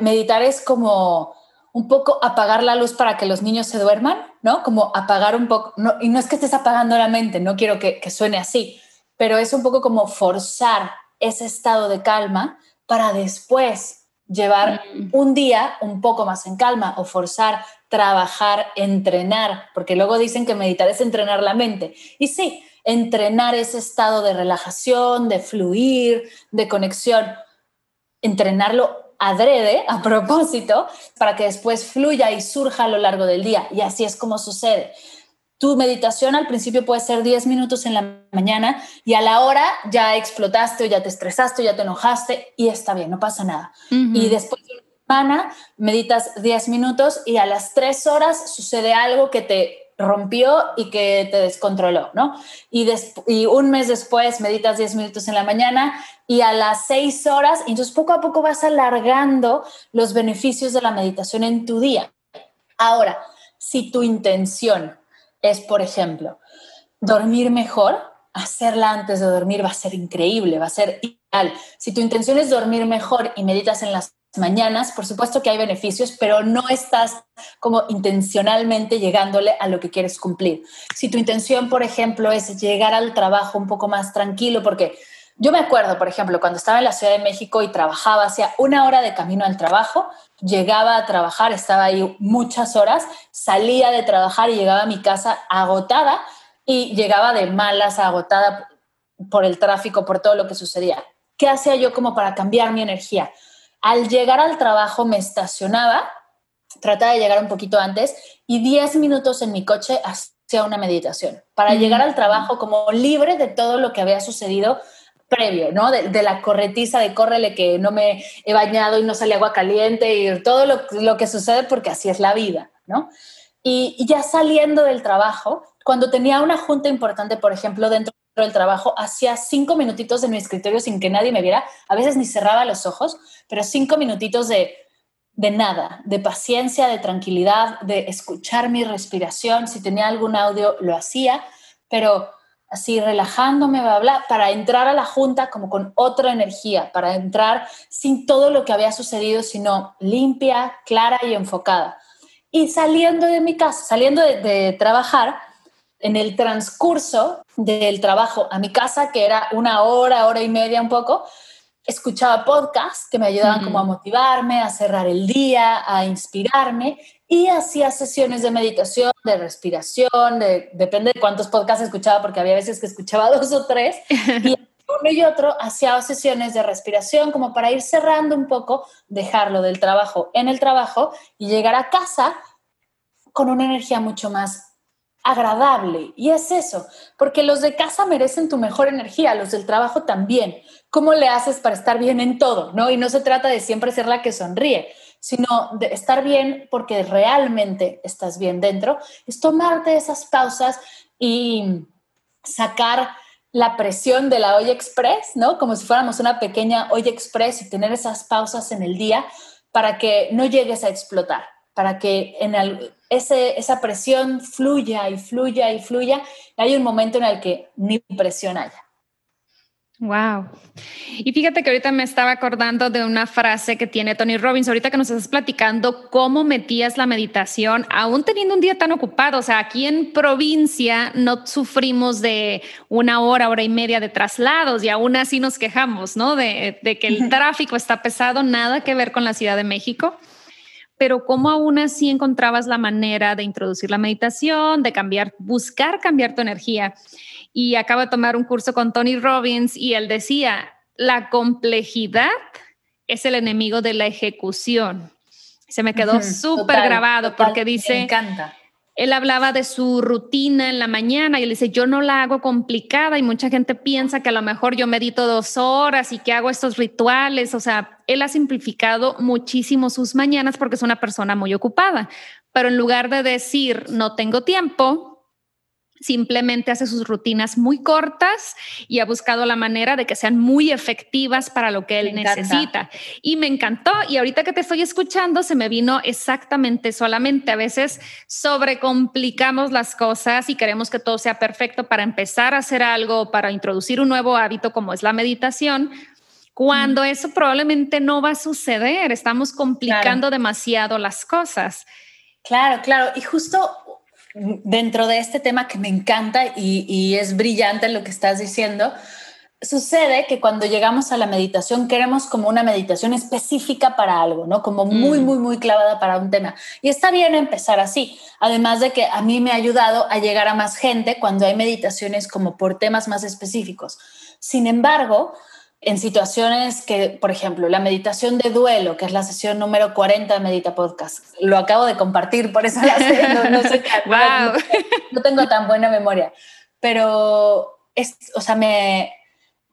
S2: meditar es como un poco apagar la luz para que los niños se duerman, ¿no? Como apagar un poco, no, y no es que estés apagando la mente, no quiero que, que suene así, pero es un poco como forzar ese estado de calma para después llevar mm. un día un poco más en calma o forzar, trabajar, entrenar, porque luego dicen que meditar es entrenar la mente. Y sí, entrenar ese estado de relajación, de fluir, de conexión, entrenarlo adrede, a propósito, para que después fluya y surja a lo largo del día. Y así es como sucede. Tu meditación al principio puede ser 10 minutos en la mañana y a la hora ya explotaste o ya te estresaste o ya te enojaste y está bien, no pasa nada. Y después de una semana meditas 10 minutos y a las 3 horas sucede algo que te rompió y que te descontroló, ¿no? Y, y un mes después meditas 10 minutos en la mañana y a las 6 horas, y entonces poco a poco vas alargando los beneficios de la meditación en tu día. Ahora, si tu intención es, por ejemplo, dormir mejor, hacerla antes de dormir va a ser increíble, va a ser ideal. Si tu intención es dormir mejor y meditas en las mañanas, por supuesto que hay beneficios, pero no estás como intencionalmente llegándole a lo que quieres cumplir. Si tu intención, por ejemplo, es llegar al trabajo un poco más tranquilo, porque yo me acuerdo, por ejemplo, cuando estaba en la Ciudad de México y trabajaba, hacía una hora de camino al trabajo, llegaba a trabajar, estaba ahí muchas horas, salía de trabajar y llegaba a mi casa agotada y llegaba de malas, agotada por el tráfico, por todo lo que sucedía. ¿Qué hacía yo como para cambiar mi energía? Al llegar al trabajo me estacionaba, trataba de llegar un poquito antes y 10 minutos en mi coche hacía una meditación para llegar al trabajo como libre de todo lo que había sucedido previo, ¿no? De, la corretiza de córrele que no me he bañado y no sale agua caliente y todo lo, que sucede porque así es la vida, ¿no? Y, ya saliendo del trabajo, cuando tenía una junta importante, por ejemplo, dentro del trabajo, hacía cinco minutitos en mi escritorio sin que nadie me viera, a veces ni cerraba los ojos, pero cinco minutitos de, de nada, de paciencia, de tranquilidad, de escuchar mi respiración, si tenía algún audio lo hacía, pero así relajándome, bla, bla, para entrar a la junta como con otra energía, para entrar sin todo lo que había sucedido, sino limpia, clara y enfocada. Y saliendo de mi casa, saliendo de, trabajar, en el transcurso del trabajo a mi casa, que era una hora, hora y media un poco, escuchaba podcasts que me ayudaban como a motivarme, a cerrar el día, a inspirarme y hacía sesiones de meditación, de respiración, de, depende de cuántos podcasts escuchaba, porque había veces que escuchaba dos o tres, y uno y otro hacía sesiones de respiración como para ir cerrando un poco, dejarlo del trabajo en el trabajo y llegar a casa con una energía mucho más agradable. Y es eso, porque los de casa merecen tu mejor energía, los del trabajo también. ¿Cómo le haces para estar bien en todo? ¿no? Y no se trata de siempre ser la que sonríe, sino de estar bien porque realmente estás bien dentro. Es tomarte esas pausas y sacar la presión de la olla express, ¿no? Como si fuéramos una pequeña olla express y tener esas pausas en el día para que no llegues a explotar, para que en ese, esa presión fluya y fluya y fluya. Y hay un momento en el que ni presión haya.
S1: Wow. Y fíjate que ahorita me estaba acordando de una frase que tiene Tony Robbins, ahorita que nos estás platicando cómo metías la meditación, aún teniendo un día tan ocupado. O sea, aquí en provincia no sufrimos de una hora, hora y media de traslados y aún así nos quejamos, ¿no? De, de que el tráfico está pesado, nada que ver con la Ciudad de México pero cómo aún así encontrabas la manera de introducir la meditación, de cambiar, buscar cambiar tu energía. Y acabo de tomar un curso con Tony Robbins y él decía, la complejidad es el enemigo de la ejecución. Se me quedó súper grabado porque dice,
S2: me encanta
S1: él hablaba de su rutina en la mañana y él dice, yo no la hago complicada y mucha gente piensa que a lo mejor yo medito dos horas y que hago estos rituales. O sea, él ha simplificado muchísimo sus mañanas porque es una persona muy ocupada. Pero en lugar de decir, no tengo tiempo, simplemente hace sus rutinas muy cortas y ha buscado la manera de que sean muy efectivas para lo que él necesita. Y me encantó. Y ahorita que te estoy escuchando, se me vino exactamente solamente. A veces sobrecomplicamos las cosas y queremos que todo sea perfecto para empezar a hacer algo, para introducir un nuevo hábito como es la meditación. Cuando eso probablemente no va a suceder, estamos complicando demasiado las cosas.
S2: Claro, claro. Y justo dentro de este tema que me encanta y, es brillante lo que estás diciendo, sucede que cuando llegamos a la meditación queremos como una meditación específica para algo, ¿no? Como muy, mm. muy, muy clavada para un tema. Y está bien empezar así. Además de que a mí me ha ayudado a llegar a más gente cuando hay meditaciones como por temas más específicos. Sin embargo, en situaciones que, por ejemplo, la meditación de duelo, que es la sesión número 40 de Medita Podcast, lo acabo de compartir, por eso la sé, no, sé, wow. no, tengo tan buena memoria, pero es, o sea, me,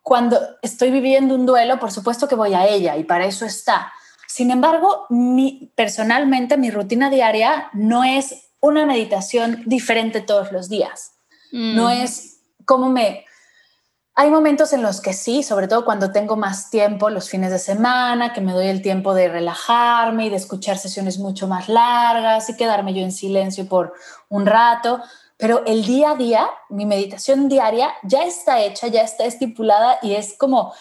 S2: cuando estoy viviendo un duelo, por supuesto que voy a ella y para eso está. Sin embargo, mi, personalmente mi rutina diaria no es una meditación diferente todos los días. No mm. es como me hay momentos en los que sí, sobre todo cuando tengo más tiempo, los fines de semana, que me doy el tiempo de relajarme y de escuchar sesiones mucho más largas y quedarme yo en silencio por un rato. Pero el día a día, mi meditación diaria ya está hecha, ya está estipulada y es como,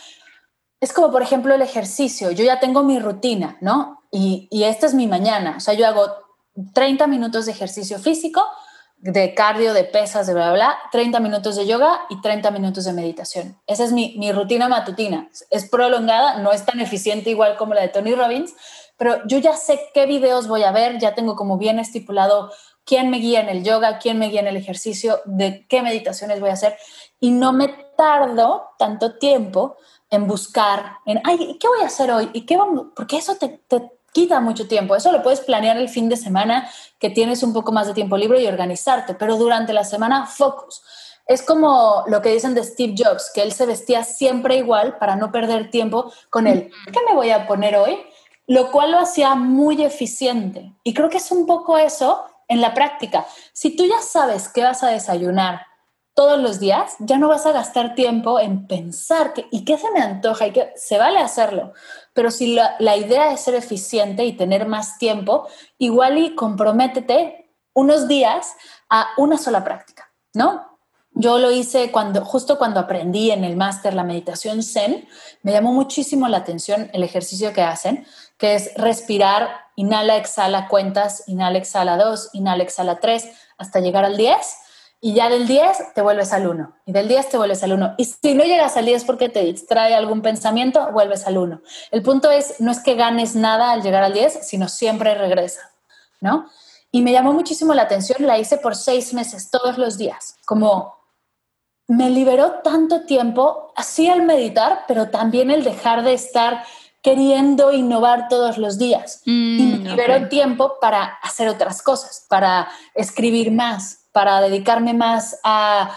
S2: es como por ejemplo el ejercicio. Yo ya tengo mi rutina, ¿no? Y, y esta es mi mañana. O sea, yo hago 30 minutos de ejercicio físico, de cardio, de pesas, de bla, bla, bla, 30 minutos de yoga y 30 minutos de meditación. Esa es mi, mi, rutina matutina. Es prolongada, no es tan eficiente igual como la de Tony Robbins, pero yo ya sé qué videos voy a ver, ya tengo como bien estipulado quién me guía en el yoga, quién me guía en el ejercicio, de qué meditaciones voy a hacer y no me tardo tanto tiempo en buscar, en, ay, ¿qué voy a hacer hoy? ¿Y qué vamos? Porque eso te, te quita mucho tiempo. Eso lo puedes planear el fin de semana que tienes un poco más de tiempo libre y organizarte, pero durante la semana, focus. Es como lo que dicen de Steve Jobs, que él se vestía siempre igual para no perder tiempo con él. ¿Qué me voy a poner hoy? Lo cual lo hacía muy eficiente. Y creo que es un poco eso en la práctica. Si tú ya sabes qué vas a desayunar todos los días, ya no vas a gastar tiempo en pensar que, y qué se me antoja y que se vale hacerlo. Pero si la, idea es ser eficiente y tener más tiempo, igual y comprométete unos días a una sola práctica, ¿no? Yo lo hice cuando, justo cuando aprendí en el máster la meditación Zen, me llamó muchísimo la atención el ejercicio que hacen, que es respirar, inhala, exhala, cuentas, inhala, exhala dos, inhala, exhala tres, hasta llegar al 10 y ya del 10 te vuelves al 1 y del 10 te vuelves al 1. Y si no llegas al 10 porque te distrae algún pensamiento, vuelves al 1. El punto es, no es que ganes nada al llegar al 10, sino siempre regresa, ¿no? Y me llamó muchísimo la atención, la hice por seis meses, todos los días, como me liberó tanto tiempo, así al meditar, pero también el dejar de estar queriendo innovar todos los días. Mm, y me liberó tiempo para hacer otras cosas, para escribir más, para dedicarme más a,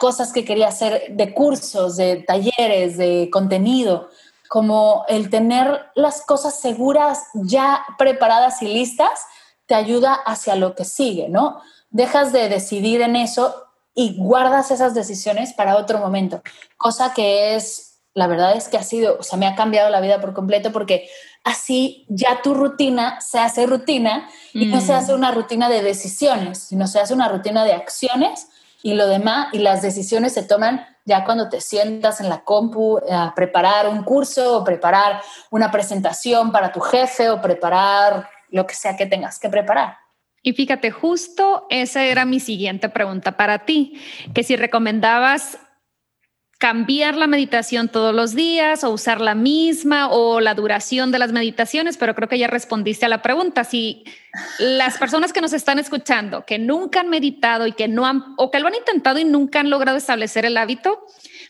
S2: cosas que quería hacer de cursos, de talleres, de contenido, como el tener las cosas seguras ya preparadas y listas te ayuda hacia lo que sigue, ¿no? Dejas de decidir en eso y guardas esas decisiones para otro momento, cosa que es, la verdad es que ha sido, o sea, me ha cambiado la vida por completo porque así ya tu rutina se hace rutina y no se mm. hace una rutina de decisiones, sino se hace una rutina de acciones y lo demás, y las decisiones se toman ya cuando te sientas en la compu a preparar un curso o preparar una presentación para tu jefe o preparar lo que sea que tengas que preparar.
S1: Y fíjate, justo esa era mi siguiente pregunta para ti, que si recomendabas cambiar la meditación todos los días o usar la misma o la duración de las meditaciones, pero creo que ya respondiste a la pregunta. Si las personas que nos están escuchando, que nunca han meditado y que no han, o que lo han intentado y nunca han logrado establecer el hábito,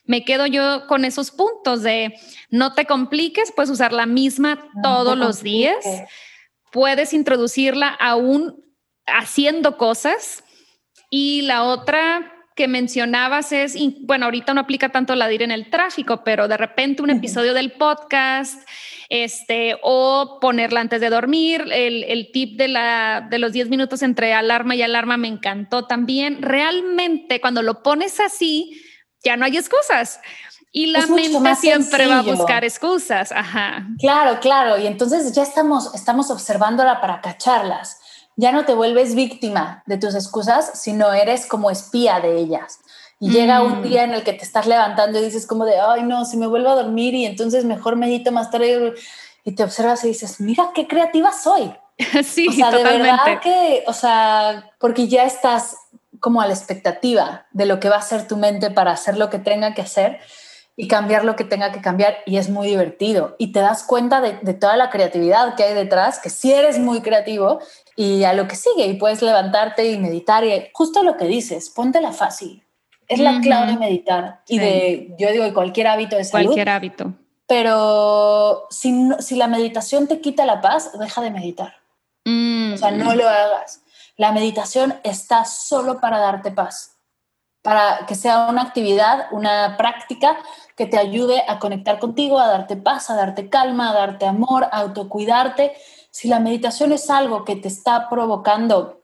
S1: me quedo yo con esos puntos de no te compliques, puedes usar la misma todos los días, puedes introducirla aún haciendo cosas. Y la otra que mencionabas es, bueno, ahorita no aplica tanto la de ir en el tráfico, pero de repente un episodio del podcast, este, o ponerla antes de dormir, el, el tip de, la, de los 10 minutos entre alarma y alarma me encantó también. Realmente cuando lo pones así, ya no hay excusas. Y la mente siempre va a buscar excusas. Ajá.
S2: Claro, claro. Y entonces ya estamos, estamos observándola para cacharlas ya no te vuelves víctima de tus excusas, sino eres como espía de ellas. Y llega un mm. día en el que te estás levantando y dices como de, ay no, si me vuelvo a dormir y entonces mejor medito más tarde y te observas y dices, mira qué creativa soy.
S1: Sí,
S2: o sea, de verdad que, o sea, porque ya estás como a la expectativa de lo que va a hacer tu mente para hacer lo que tenga que hacer y cambiar lo que tenga que cambiar y es muy divertido y te das cuenta de, de, toda la creatividad que hay detrás, que si eres muy creativo y a lo que sigue y puedes levantarte y meditar y justo lo que dices, póntela fácil. Es la clave de meditar y de, yo digo, cualquier hábito de salud.
S1: Cualquier hábito.
S2: Pero si, si la meditación te quita la paz, deja de meditar. O sea, no lo hagas. La meditación está solo para darte paz, para que sea una actividad, una práctica que te ayude a conectar contigo, a darte paz, a darte calma, a darte amor, a autocuidarte si la meditación es algo que te está provocando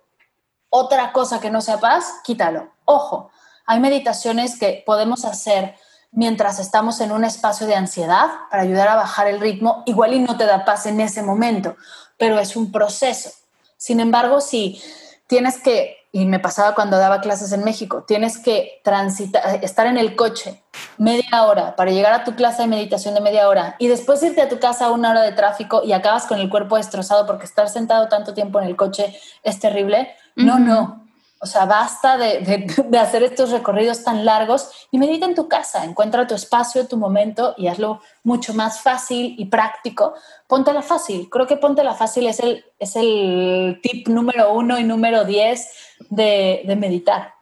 S2: otra cosa que no sea paz, quítalo. Ojo, hay meditaciones que podemos hacer mientras estamos en un espacio de ansiedad para ayudar a bajar el ritmo, igual y no te da paz en ese momento, pero es un proceso. Sin embargo, si tienes que y me pasaba cuando daba clases en México, tienes que transitar, estar en el coche media hora para llegar a tu clase de meditación de media hora y después irte a tu casa una hora de tráfico y acabas con el cuerpo destrozado porque estar sentado tanto tiempo en el coche es terrible. No, no. O sea, basta de, hacer estos recorridos tan largos y medita en tu casa, encuentra tu espacio, tu momento y hazlo mucho más fácil y práctico. Póntela fácil. Creo que póntela fácil es el, es el tip número uno y número diez de, meditar.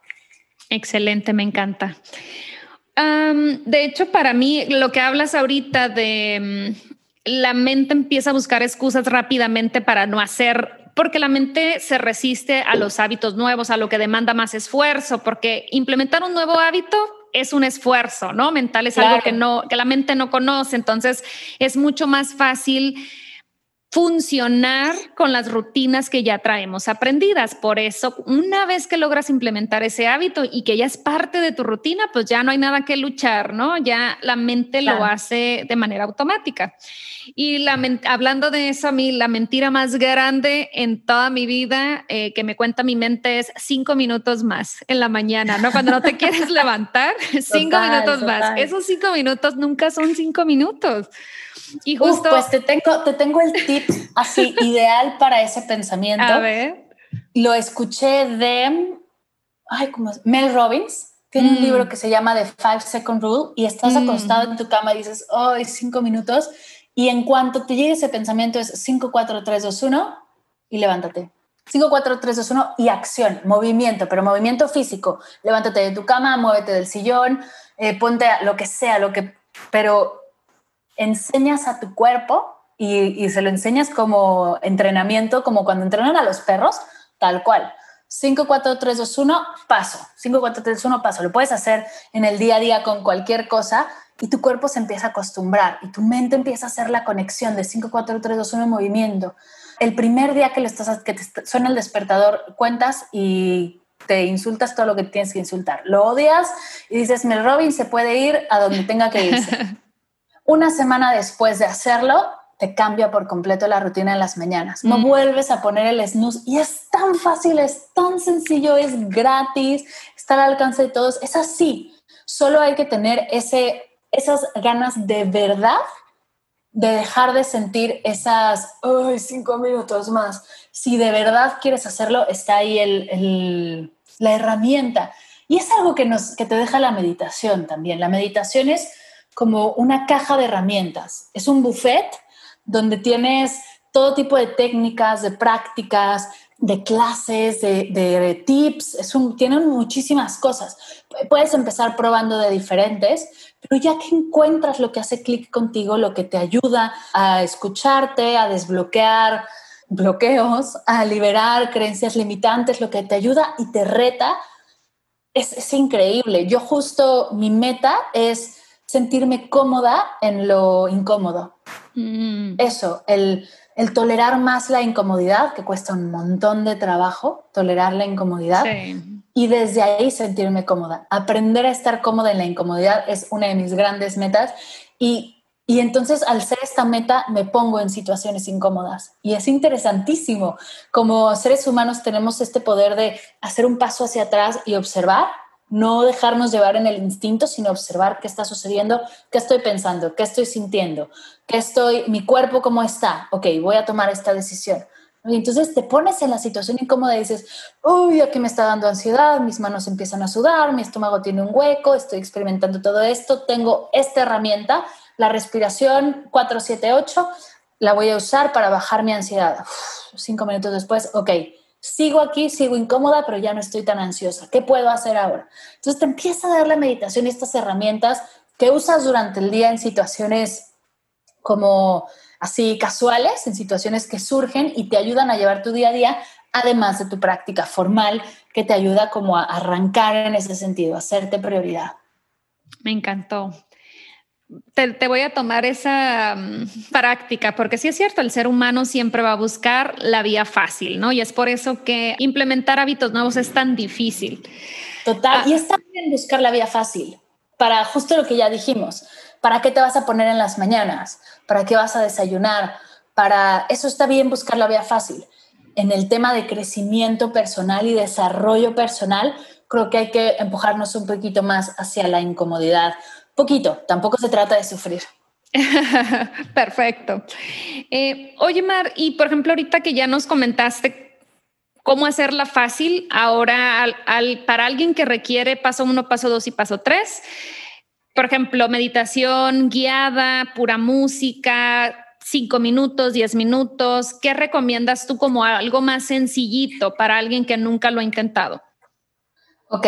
S1: Excelente, me encanta. de hecho, para mí, lo que hablas ahorita de mm, la mente empieza a buscar excusas rápidamente para no hacer porque la mente se resiste a los hábitos nuevos, a lo que demanda más esfuerzo, porque implementar un nuevo hábito es un esfuerzo, ¿no? Mental es algo que no que la mente no conoce, entonces es mucho más fácil funcionar con las rutinas que ya traemos aprendidas. Por eso, una vez que logras implementar ese hábito y que ya es parte de tu rutina, pues ya no hay nada que luchar, ¿no? Ya la mente lo hace de manera automática. Y la, hablando de eso, a mí la mentira más grande en toda mi vida eh, que me cuenta mi mente es cinco minutos más en la mañana, ¿no? Cuando no te quieres levantar, cinco minutos más. Esos cinco minutos nunca son cinco minutos.
S2: Y justo... pues te tengo, te tengo el tip así ideal para ese pensamiento.
S1: A ver.
S2: Lo escuché de... Ay, ¿cómo es? Mel Robbins. Tiene un mm. libro que se llama The Five Second Rule y estás mm. acostado en tu cama y dices, oh, cinco minutos. Y en cuanto te llegue ese pensamiento es 5, 4, 3, 2, 1 y levántate. 5, 4, 3, 2, 1 y acción, movimiento, pero movimiento físico. Levántate de tu cama, muévete del sillón, eh, ponte lo que sea, lo que, pero enseñas a tu cuerpo y, y, se lo enseñas como entrenamiento, como cuando entrenan a los perros, tal cual. 5, 4, 3, 2, 1, paso. 5, 4, 3, 2, 1, paso. Lo puedes hacer en el día a día con cualquier cosa y tu cuerpo se empieza a acostumbrar y tu mente empieza a hacer la conexión de 5, 4, 3, 2, 1 en movimiento. El primer día que, le estás, que te suena el despertador, cuentas y te insultas todo lo que tienes que insultar. Lo odias y dices, Mel Robin se puede ir a donde tenga que irse. Una semana después de hacerlo, te cambia por completo la rutina en las mañanas. No mm. vuelves a poner el snooze y es tan fácil, es tan sencillo, es gratis, está al alcance de todos. Es así. Solo hay que tener ese, esas ganas de verdad de dejar de sentir esas Ay, cinco minutos más. Si de verdad quieres hacerlo, está ahí el, la herramienta. Y es algo que, nos, que te deja la meditación también. La meditación es como una caja de herramientas. Es un buffet donde tienes todo tipo de técnicas, de prácticas, de clases, de, tips, es tienen muchísimas cosas. Puedes empezar probando de diferentes, pero ya que encuentras lo que hace clic contigo, lo que te ayuda a escucharte, a desbloquear bloqueos, a liberar creencias limitantes, lo que te ayuda y te reta, es, es increíble. Yo justo mi meta es sentirme cómoda en lo incómodo. Mm. Eso, el, tolerar más la incomodidad, que cuesta un montón de trabajo, tolerar la incomodidad. Y desde ahí sentirme cómoda. Aprender a estar cómoda en la incomodidad es una de mis grandes metas. Y, y entonces al ser esta meta me pongo en situaciones incómodas. Y es interesantísimo. Como seres humanos tenemos este poder de hacer un paso hacia atrás y observar no dejarnos llevar en el instinto, sino observar qué está sucediendo, qué estoy pensando, qué estoy sintiendo, qué estoy, mi cuerpo cómo está, ok, voy a tomar esta decisión. Y entonces te pones en la situación incómoda y dices, uy, aquí me está dando ansiedad, mis manos empiezan a sudar, mi estómago tiene un hueco, estoy experimentando todo esto, tengo esta herramienta, la respiración 478, la voy a usar para bajar mi ansiedad. cinco minutos después, ok, sigo aquí, sigo incómoda, pero ya no estoy tan ansiosa. ¿Qué puedo hacer ahora? Entonces te empieza a dar la meditación y estas herramientas que usas durante el día en situaciones como así casuales, en situaciones que surgen y te ayudan a llevar tu día a día, además de tu práctica formal que te ayuda como a arrancar en ese sentido, a hacerte prioridad.
S1: Me encantó te, voy a tomar esa mm, práctica, porque sí es cierto, el ser humano siempre va a buscar la vía fácil, ¿no? Y es por eso que implementar hábitos nuevos es tan difícil.
S2: Total, y ah. está bien buscar la vía fácil, para justo lo que ya dijimos, ¿para qué te vas a poner en las mañanas? ¿Para qué vas a desayunar? Para eso está bien buscar la vía fácil. En el tema de crecimiento personal y desarrollo personal, creo que hay que empujarnos un poquito más hacia la incomodidad Poquito, tampoco se trata de sufrir.
S1: Perfecto. Eh, oye, Mar, y por ejemplo, ahorita que ya nos comentaste cómo hacerla fácil, ahora al, para alguien que requiere paso uno, paso dos y paso tres, por ejemplo, meditación guiada, pura música, cinco minutos, diez minutos, ¿qué recomiendas tú como algo más sencillito para alguien que nunca lo ha intentado?
S2: Ok,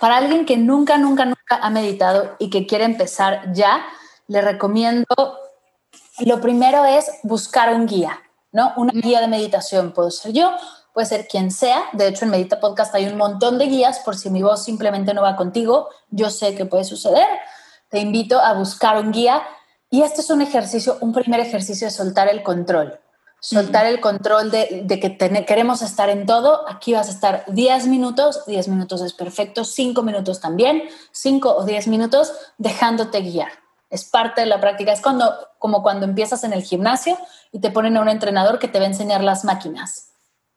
S2: para alguien que nunca, nunca, nunca ha meditado y que quiere empezar ya, le recomiendo, lo primero es buscar un guía, ¿no? Una guía de meditación. Puedo ser yo, puede ser quien sea. De hecho, en Medita Podcast hay un montón de guías por si mi voz simplemente no va contigo. Yo sé que puede suceder. Te invito a buscar un guía. Y este es un ejercicio, un primer ejercicio de soltar el control soltar el control de, que queremos estar en todo. Aquí vas a estar 10 minutos, 10 minutos es perfecto, 5 minutos también, 5 o 10 minutos dejándote guiar. Es parte de la práctica, es cuando, como cuando empiezas en el gimnasio y te ponen a un entrenador que te va a enseñar las máquinas.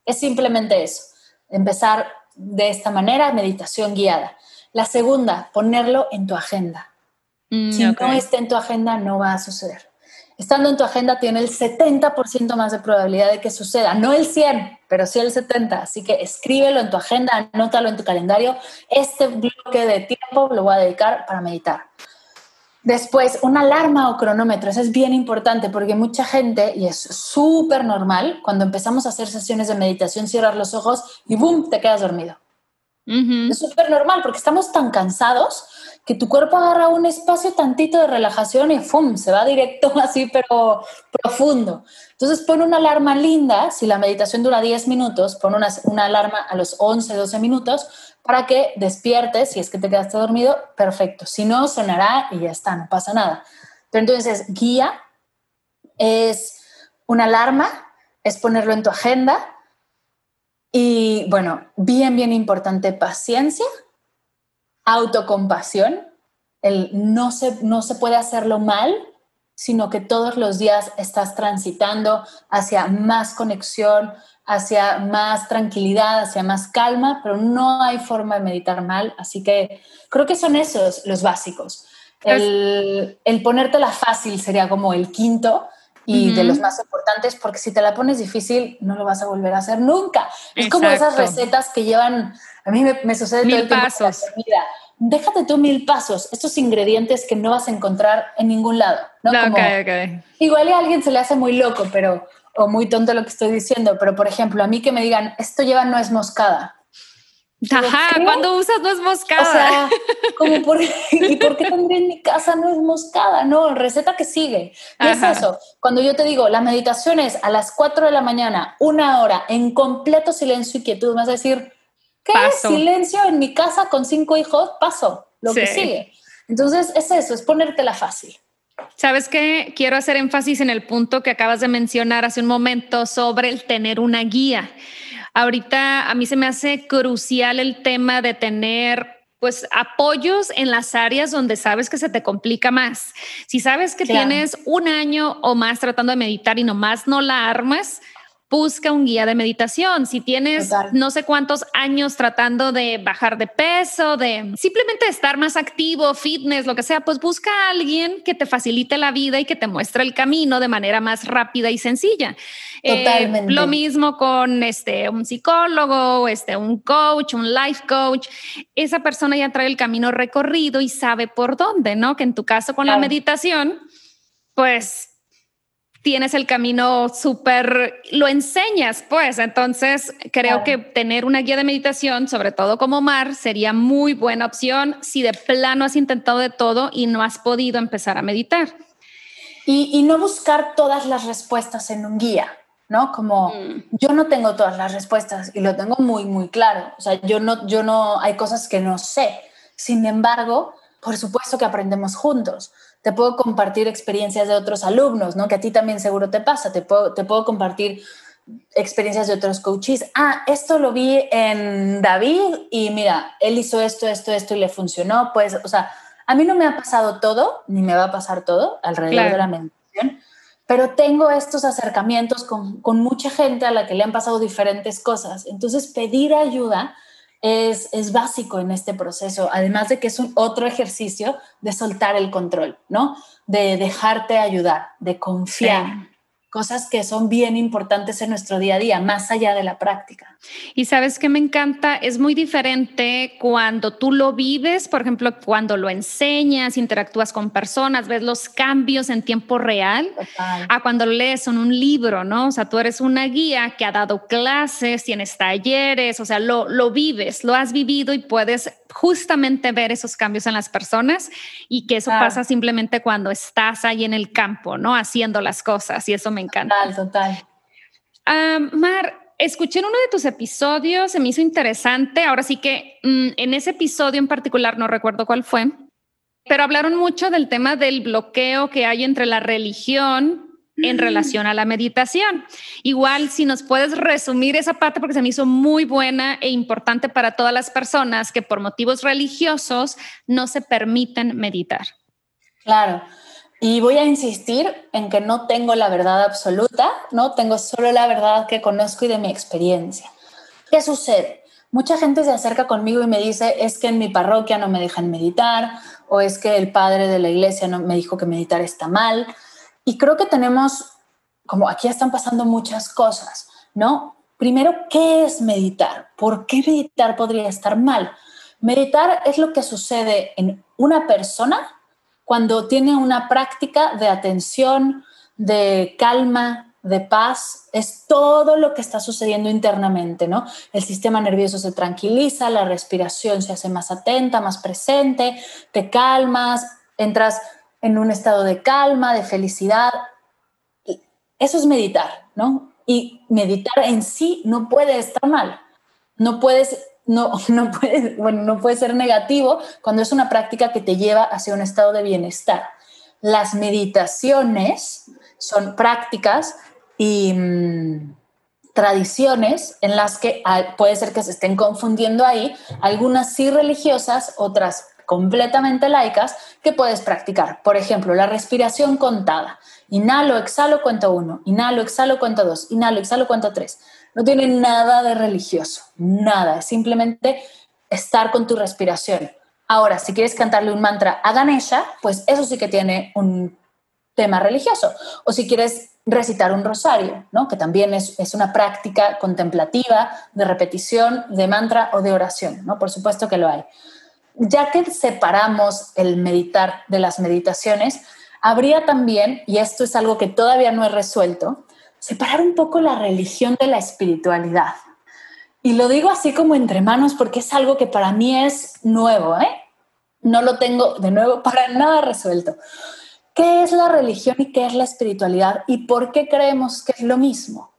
S2: Es simplemente eso, empezar de esta manera, meditación guiada. La segunda, ponerlo en tu agenda. Mm, si no está en tu agenda, no va a suceder estando en tu agenda tiene el 70% más de probabilidad de que suceda, no el 100, pero sí el 70. Así que escríbelo en tu agenda, anótalo en tu calendario. Este bloque de tiempo lo voy a dedicar para meditar. Después, una alarma o cronómetro, eso es bien importante porque mucha gente, y es súper normal, cuando empezamos a hacer sesiones de meditación, cierras los ojos y ¡boom!, te quedas dormido. Es súper normal porque estamos tan cansados que tu cuerpo agarra un espacio tantito de relajación y ¡fum! se va directo así, pero profundo. Entonces pon una alarma linda, si la meditación dura 10 minutos, pon una, una alarma a los 11, 12 minutos para que despiertes, si es que te quedaste dormido, perfecto. Si no, sonará y ya está, no pasa nada. Pero entonces, guía es una alarma, es ponerlo en tu agenda y bueno, bien, bien importante, paciencia, autocompasión, el no se, no se puede hacerlo mal, sino que todos los días estás transitando hacia más conexión, hacia más tranquilidad, hacia más calma, pero no hay forma de meditar mal, así que creo que son esos los básicos. El, el ponértela fácil sería como el quinto, y de los más importantes, porque si te la pones difícil, no lo vas a volver a hacer nunca. Es como esas recetas que llevan, a mí me, sucede
S1: mil todo el pasos.
S2: Mira, déjate tú mil pasos, estos ingredientes que no vas a encontrar en ningún lado. ¿no? Igual a alguien se le hace muy loco, pero, o muy tonto lo que estoy diciendo, pero por ejemplo, a mí que me digan, esto lleva nuez moscada.
S1: Ajá, cuando usas nuez moscada. O
S2: sea, como por, ¿y por qué tendré en mi casa nuez moscada? No, receta que sigue. ¿Qué es eso? Cuando yo te digo, la meditación es a las 4 de la mañana, una hora, en completo silencio y quietud, vas a decir, ¿qué es silencio en mi casa con cinco hijos? Paso, lo que sigue. Entonces, es eso, es ponértela fácil.
S1: Sabes que quiero hacer énfasis en el punto que acabas de mencionar hace un momento sobre el tener una guía. Ahorita a mí se me hace crucial el tema de tener pues apoyos en las áreas donde sabes que se te complica más. Si sabes que tienes un año o más tratando de meditar y nomás no la armas, busca un guía de meditación. Si tienes no sé cuántos años tratando de bajar de peso, de simplemente estar más activo, fitness, lo que sea, pues busca a alguien que te facilite la vida y que te muestre el camino de manera más rápida y sencilla.
S2: Eh, Totalmente.
S1: lo mismo con este, un psicólogo, este, un coach, un life coach. Esa persona ya trae el camino recorrido y sabe por dónde, ¿no? Que en tu caso con la meditación, pues tienes el camino súper, lo enseñas, pues. Entonces, creo que tener una guía de meditación, sobre todo como Mar, sería muy buena opción si de plano has intentado de todo y no has podido empezar a meditar.
S2: Y, no buscar todas las respuestas en un guía, ¿no? Como mm. yo no tengo todas las respuestas y lo tengo muy, muy claro. O sea, yo no, yo no, hay cosas que no sé. Sin embargo, por supuesto que aprendemos juntos te puedo compartir experiencias de otros alumnos, ¿no? Que a ti también seguro te pasa, te puedo, te puedo compartir experiencias de otros coaches. Ah, esto lo vi en David y mira, él hizo esto, esto, esto y le funcionó. Pues, o sea, a mí no me ha pasado todo, ni me va a pasar todo alrededor de la meditación, pero tengo estos acercamientos con, con mucha gente a la que le han pasado diferentes cosas. Entonces, pedir ayuda es, básico en este proceso, además de que es un otro ejercicio de soltar el control, ¿no? De dejarte ayudar, de confiar cosas que son bien importantes en nuestro día a día, más allá de la práctica.
S1: Y sabes que me encanta, es muy diferente cuando tú lo vives, por ejemplo, cuando lo enseñas, interactúas con personas, ves los cambios en tiempo real, a cuando lo lees en un libro, ¿no? O sea, tú eres una guía que ha dado clases, tienes talleres, o sea, lo, lo vives, lo has vivido y puedes justamente ver esos cambios en las personas y que eso pasa simplemente cuando estás ahí en el campo, ¿no? Haciendo las cosas y eso me encanta.
S2: Total,
S1: total. Mar, escuché en uno de tus episodios, se me hizo interesante, ahora sí que mm, en ese episodio en particular, no recuerdo cuál fue, pero hablaron mucho del tema del bloqueo que hay entre la religión en relación a la meditación. Igual, si nos puedes resumir esa parte, porque se me hizo muy buena e importante para todas las personas que por motivos religiosos no se permiten meditar.
S2: Claro. Y voy a insistir en que no tengo la verdad absoluta, no tengo solo la verdad que conozco y de mi experiencia. ¿Qué sucede? Mucha gente se acerca conmigo y me dice, es que en mi parroquia no me dejan meditar, o es que el padre de la iglesia no me dijo que meditar está mal. Y creo que tenemos, como aquí están pasando muchas cosas, ¿no? Primero, ¿qué es meditar? ¿Por qué meditar podría estar mal? Meditar es lo que sucede en una persona cuando tiene una práctica de atención, de calma, de paz, es todo lo que está sucediendo internamente, ¿no? El sistema nervioso se tranquiliza, la respiración se hace más atenta, más presente, te calmas, entras en un estado de calma, de felicidad. Eso es meditar, ¿no? Y meditar en sí no puede estar mal. No puedes no, no, puede, bueno, no puede ser negativo cuando es una práctica que te lleva hacia un estado de bienestar. Las meditaciones son prácticas y mm, tradiciones en las que puede ser que se estén confundiendo ahí, algunas sí religiosas, otras completamente laicas, que puedes practicar. Por ejemplo, la respiración contada. Inhalo, exhalo, cuento uno. Inhalo, exhalo, cuento dos. Inhalo, exhalo, cuento tres. No tiene nada de religioso, nada. Es simplemente estar con tu respiración. Ahora, si quieres cantarle un mantra a Ganesha, pues eso sí que tiene un tema religioso. O si quieres recitar un rosario, ¿no? que también es, una práctica contemplativa de repetición de mantra o de oración, ¿no? por supuesto que lo hay. Ya que separamos el meditar de las meditaciones, habría también, y esto es algo que todavía no he resuelto, separar un poco la religión de la espiritualidad. Y lo digo así como entre manos porque es algo que para mí es nuevo, ¿eh? No lo tengo de nuevo para nada resuelto. ¿Qué es la religión y qué es la espiritualidad y por qué creemos que es lo mismo?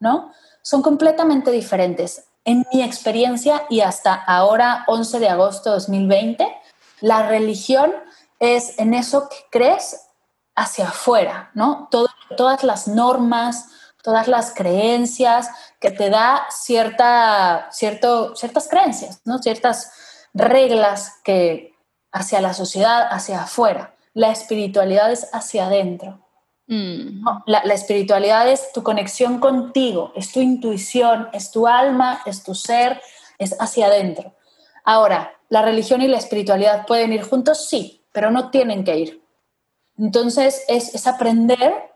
S2: ¿No? Son completamente diferentes. En mi experiencia y hasta ahora, 11 de agosto de 2020, la religión es en eso que crees hacia afuera, ¿no? todas las normas, todas las creencias que te da cierta, cierto, ciertas creencias, ¿no? Ciertas reglas que hacia la sociedad, hacia afuera la espiritualidad es hacia adentro. Mm. la, espiritualidad es tu conexión contigo, es tu intuición, es tu alma, es tu ser, es hacia adentro. Ahora, ¿la religión y la espiritualidad pueden ir juntos? Sí, pero no tienen que ir. Entonces, es, aprender,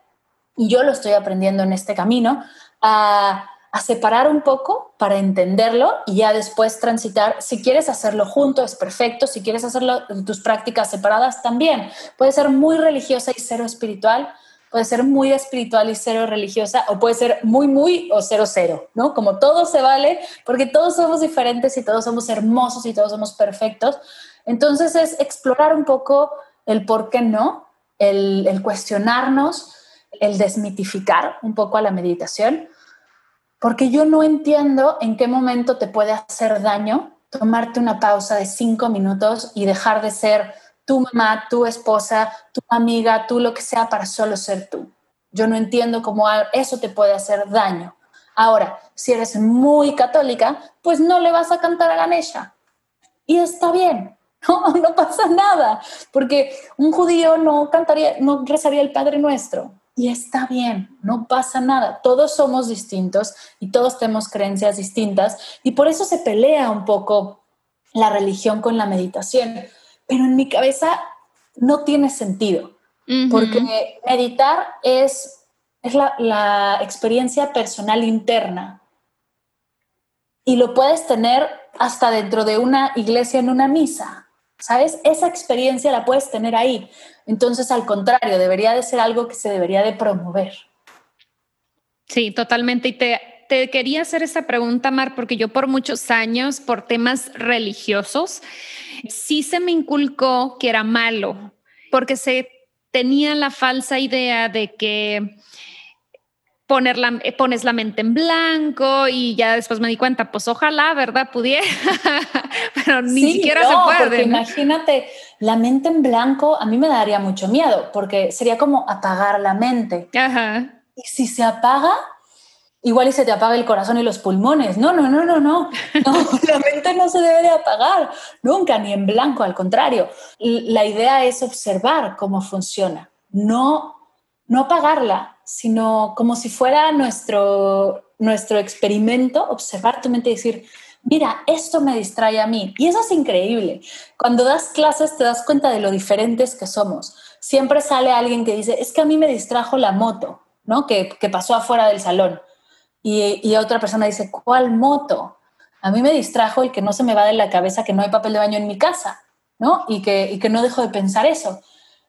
S2: y yo lo estoy aprendiendo en este camino, a a separar un poco para entenderlo y ya después transitar. Si quieres hacerlo junto, es perfecto. Si quieres hacerlo en tus prácticas separadas, también. Puede ser muy religiosa y cero espiritual, puede ser muy espiritual y cero religiosa, o puede ser muy, muy o cero, cero, ¿no? Como todo se vale, porque todos somos diferentes y todos somos hermosos y todos somos perfectos. Entonces es explorar un poco el por qué no, el, cuestionarnos, el desmitificar un poco a la meditación porque yo no entiendo en qué momento te puede hacer daño tomarte una pausa de cinco minutos y dejar de ser tu mamá, tu esposa, tu amiga, tú lo que sea para solo ser tú. Yo no entiendo cómo eso te puede hacer daño. Ahora, si eres muy católica, pues no le vas a cantar a Ganesha. Y está bien, no, no pasa nada, porque un judío no cantaría, no rezaría el Padre Nuestro. Y está bien, no pasa nada. Todos somos distintos y todos tenemos creencias distintas y por eso se pelea un poco la religión con la meditación. Pero en mi cabeza no tiene sentido, porque meditar es, es la, la experiencia personal interna y lo puedes tener hasta dentro de una iglesia en una misa. ¿Sabes? Esa experiencia la puedes tener ahí. Entonces, al contrario, debería de ser algo que se debería de promover.
S1: Sí, totalmente. Y te, te quería hacer esa pregunta, Mar, porque yo por muchos años, por temas religiosos, sí se me inculcó que era malo, porque se tenía la falsa idea de que poner la, eh, pones la mente en blanco y ya después me di cuenta, pues ojalá, ¿verdad? Pudiera, pero ni siquiera se puede.
S2: Imagínate, la mente en blanco a mí me daría mucho miedo porque sería como apagar la mente. Ajá. Y si se apaga, igual y se te apaga el corazón y los pulmones. No, no, no, no, no. no la mente no se debe de apagar nunca, ni en blanco, al contrario. La idea es observar cómo funciona, no, no apagarla, sino como si fuera nuestro, nuestro experimento, observar tu mente y decir, mira, esto me distrae a mí. Y eso es increíble. Cuando das clases te das cuenta de lo diferentes que somos. Siempre sale alguien que dice, es que a mí me distrajo la moto, ¿no? Que, que pasó afuera del salón. Y, y, otra persona dice, ¿cuál moto? A mí me distrajo el que no se me va de la cabeza que no hay papel de baño en mi casa, ¿no? Y que, y que no dejo de pensar eso.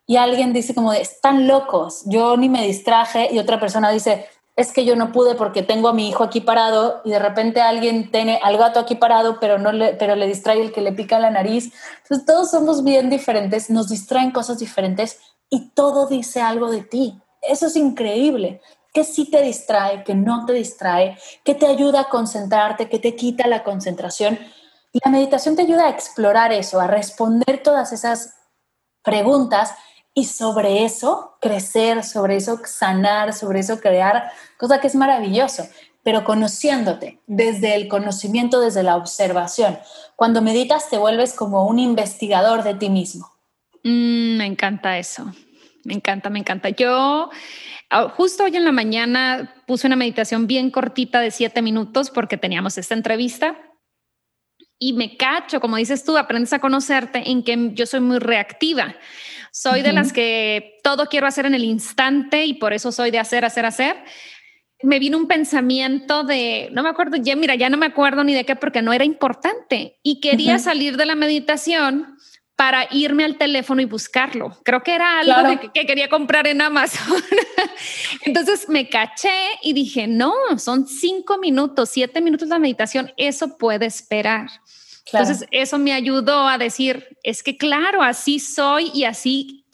S2: Y alguien dice como, están locos, yo ni me distraje y otra persona dice, es que yo no pude porque tengo a mi hijo aquí parado y de repente alguien tiene al gato aquí parado, pero no le, pero le distrae el que le pica la nariz. Entonces todos somos bien diferentes, nos distraen cosas diferentes y todo dice algo de ti. Eso es increíble. Que sí te distrae, que no te distrae, que te ayuda a concentrarte, que te quita la concentración. Y la meditación te ayuda a explorar eso, a responder todas esas preguntas y sobre eso crecer, sobre eso sanar, sobre eso crear, cosa que es maravilloso, pero conociéndote desde el conocimiento, desde la observación. Cuando meditas te vuelves como un investigador de ti mismo.
S1: Mm, me encanta eso, me encanta, me encanta. Yo ah, justo hoy en la mañana puse una meditación bien cortita de siete minutos porque teníamos esta entrevista y me cacho, como dices tú, aprendes a conocerte en que yo soy muy reactiva. Soy de las que todo quiero hacer en el instante y por eso soy de hacer, hacer, hacer. Me vino un pensamiento de, no me acuerdo, ya mira, ya no me acuerdo ni de qué porque no era importante y quería salir de la meditación para irme al teléfono y buscarlo. Creo que era algo que, que, quería comprar en Amazon. Entonces me caché y dije, no, son cinco minutos, siete minutos de meditación, eso puede esperar. Entonces, eso me ayudó a decir, es que claro, así soy y así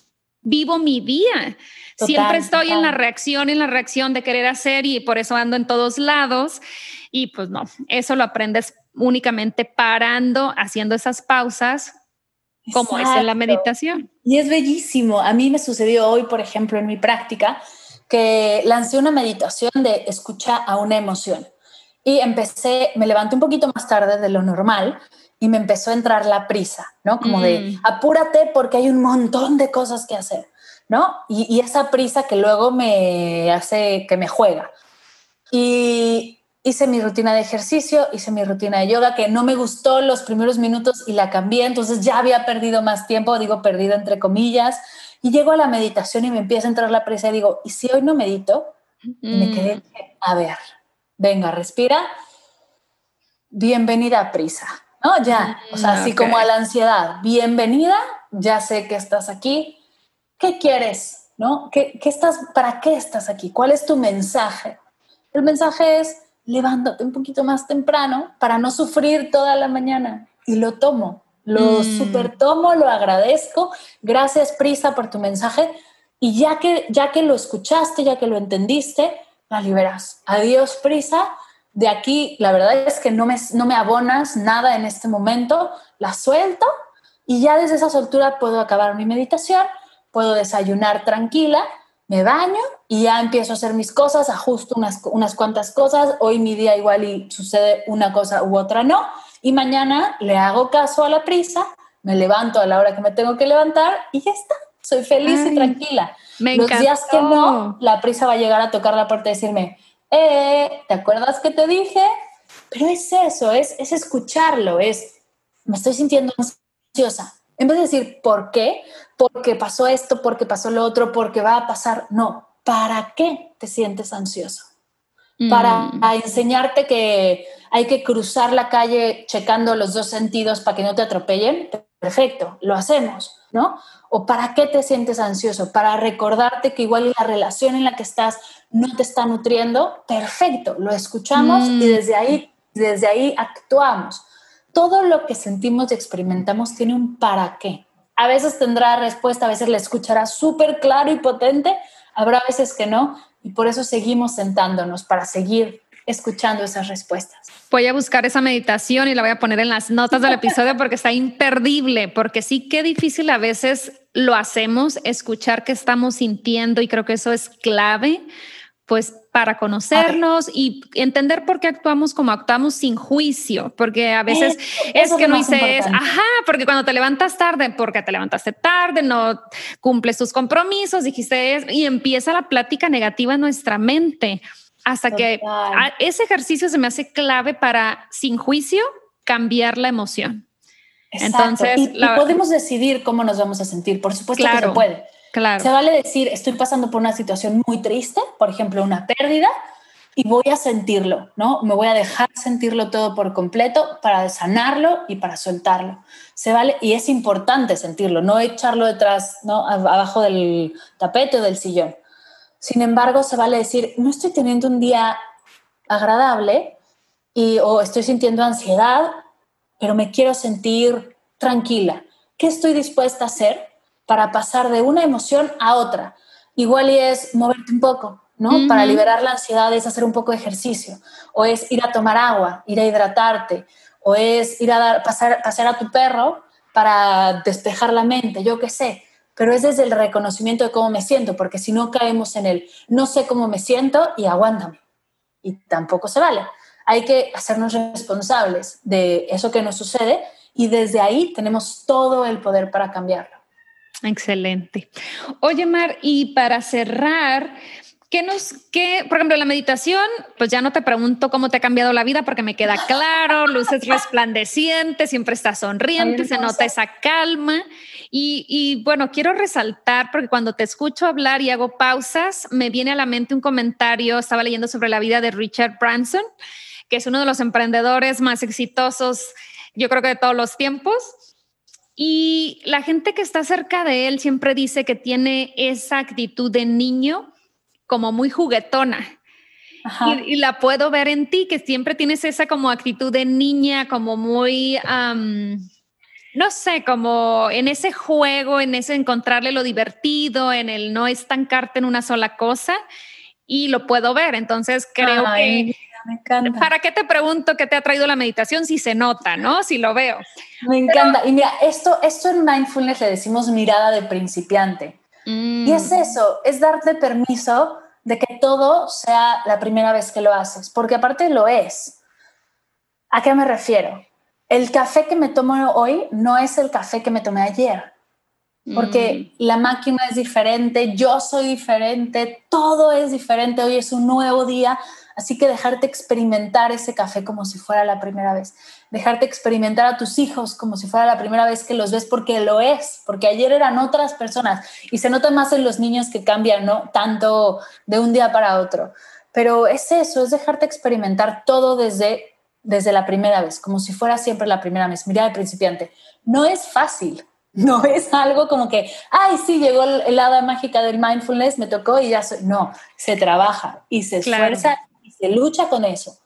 S1: vivo mi día. Siempre estoy en la reacción, en la reacción de querer hacer y por eso ando en todos lados. Y pues no, eso lo aprendes únicamente parando, haciendo esas pausas, como es en la meditación.
S2: Y es bellísimo. A mí me sucedió hoy, por ejemplo, en mi práctica, que lancé una meditación de escucha a una emoción. Y empecé, me levanté un poquito más tarde de lo normal y me empezó a entrar la prisa, ¿no? Como de mm. apúrate porque hay un montón de cosas que hacer, ¿no? Y, esa prisa que luego me hace que me juega. Y hice mi rutina de ejercicio, hice mi rutina de yoga, que no me gustó los primeros minutos y la cambié, entonces ya había perdido más tiempo, digo perdido entre comillas, y llego a la meditación y me empieza a entrar la prisa y digo, ¿y si hoy no medito? Y me quedé, mm. a ver, venga, respira, bienvenida a prisa ¿no? Ya, o sea, así como a la ansiedad, bienvenida, ya sé que estás aquí, ¿qué quieres? ¿No? ¿Qué, qué estás, ¿Para qué estás aquí? ¿Cuál es tu mensaje? El mensaje es, levántate un poquito más temprano para no sufrir toda la mañana. Y lo tomo, lo mm. super tomo, lo agradezco. Gracias, Prisa, por tu mensaje. Y ya que, ya que lo escuchaste, ya que lo entendiste, la liberas. Adiós, Prisa de aquí la verdad es que no me, no me abonas nada en este momento, la suelto y ya desde esa soltura puedo acabar mi meditación, puedo desayunar tranquila, me baño y ya empiezo a hacer mis cosas, ajusto unas, unas cuantas cosas, hoy mi día igual y sucede una cosa u otra no, y mañana le hago caso a la prisa, me levanto a la hora que me tengo que levantar y ya está, soy feliz y tranquila. Los días que no, la prisa va a llegar a tocar la puerta y decirme, eh, ¿te acuerdas que te dije? Pero es eso, es, es escucharlo, es, me estoy sintiendo ansiosa. En vez de decir, ¿por qué? Porque pasó esto, porque pasó lo otro, porque va a pasar. No, ¿para qué te sientes ansioso? Para mm. enseñarte que hay que cruzar la calle checando los dos sentidos para que no te atropellen. Perfecto, lo hacemos, ¿no? ¿O para qué te sientes ansioso? Para recordarte que igual la relación en la que estás no te está nutriendo. Perfecto, lo escuchamos y mm. desde ahí, desde ahí actuamos. Todo lo que sentimos y experimentamos tiene un para qué. A veces tendrá respuesta, a veces la escuchará súper claro y potente, habrá veces que no, y por eso seguimos sentándonos para seguir escuchando esas respuestas.
S1: Voy a buscar esa meditación y la voy a poner en las notas del episodio porque está imperdible, porque sí que difícil a veces lo hacemos, escuchar qué estamos sintiendo y creo que eso es clave, pues para conocernos y entender por qué actuamos como actuamos sin juicio, porque a veces es que no dices, ajá, porque cuando te levantas tarde, porque te levantaste tarde, no cumples tus compromisos, dijiste, y empieza la plática negativa en nuestra mente hasta que ese ejercicio se me hace clave para, sin juicio, cambiar la emoción.
S2: Entonces, y, podemos decidir cómo nos vamos a sentir, por supuesto que se puede.
S1: Claro.
S2: Se vale decir, estoy pasando por una situación muy triste, por ejemplo, una pérdida, y voy a sentirlo, ¿no? Me voy a dejar sentirlo todo por completo para sanarlo y para soltarlo. Se vale y es importante sentirlo, no echarlo detrás, ¿no? Abajo del tapete o del sillón. Sin embargo, se vale decir, no estoy teniendo un día agradable y o estoy sintiendo ansiedad, pero me quiero sentir tranquila. ¿Qué estoy dispuesta a hacer para pasar de una emoción a otra? Igual y es moverte un poco, ¿no? Para liberar la ansiedad es hacer un poco de ejercicio, o es ir a tomar agua, ir a hidratarte, o es ir a dar, pasar, pasear a tu perro para despejar la mente, yo qué sé. Pero es desde el reconocimiento de cómo me siento, porque si no caemos en el no sé cómo me siento y aguántame. Y tampoco se vale. Hay que hacernos responsables de eso que nos sucede y desde ahí tenemos todo el poder para cambiarlo.
S1: Excelente. Oye, Mar, y para cerrar, ¿qué nos, qué, por ejemplo, la meditación, pues ya no te pregunto cómo te ha cambiado la vida porque me queda claro, luces resplandecientes, siempre estás sonriente, se nota esa calma. Y, y, bueno, quiero resaltar, porque cuando te escucho hablar y hago pausas, me viene a la mente un comentario, estaba leyendo sobre la vida de Richard Branson, que es uno de los emprendedores más exitosos, yo creo que de todos los tiempos. Y la gente que está cerca de él siempre dice que tiene esa actitud de niño como muy juguetona. Y, la puedo ver en ti, que siempre tienes esa como actitud de niña, como muy, no sé, como en ese juego, en ese encontrarle lo divertido, en el no estancarte en una sola cosa. Y lo puedo ver. Entonces creo que
S2: me encanta.
S1: ¿Para qué te pregunto qué te ha traído la meditación si se nota, no? Si lo veo.
S2: Me encanta. y mira, esto, esto en mindfulness le decimos mirada de principiante. Mm. Y es eso, es darte permiso de que todo sea la primera vez que lo haces, porque aparte lo es. ¿A qué me refiero? El café que me tomo hoy no es el café que me tomé ayer, porque mm. la máquina es diferente, yo soy diferente, todo es diferente, hoy es un nuevo día, Así que dejarte experimentar ese café como si fuera la primera vez. Dejarte experimentar a tus hijos como si fuera la primera vez que los ves porque lo es, porque ayer eran otras personas y se nota más en los niños que cambian, ¿no? Tanto de un día para otro. Pero es eso, es dejarte experimentar todo desde, desde la primera vez, como si fuera siempre la primera vez. Mira de principiante. No es fácil, no es algo como que, ay, sí, llegó el, hada mágica del mindfulness, me tocó y ya soy. No, se trabaja y se esfuerza se lucha con eso,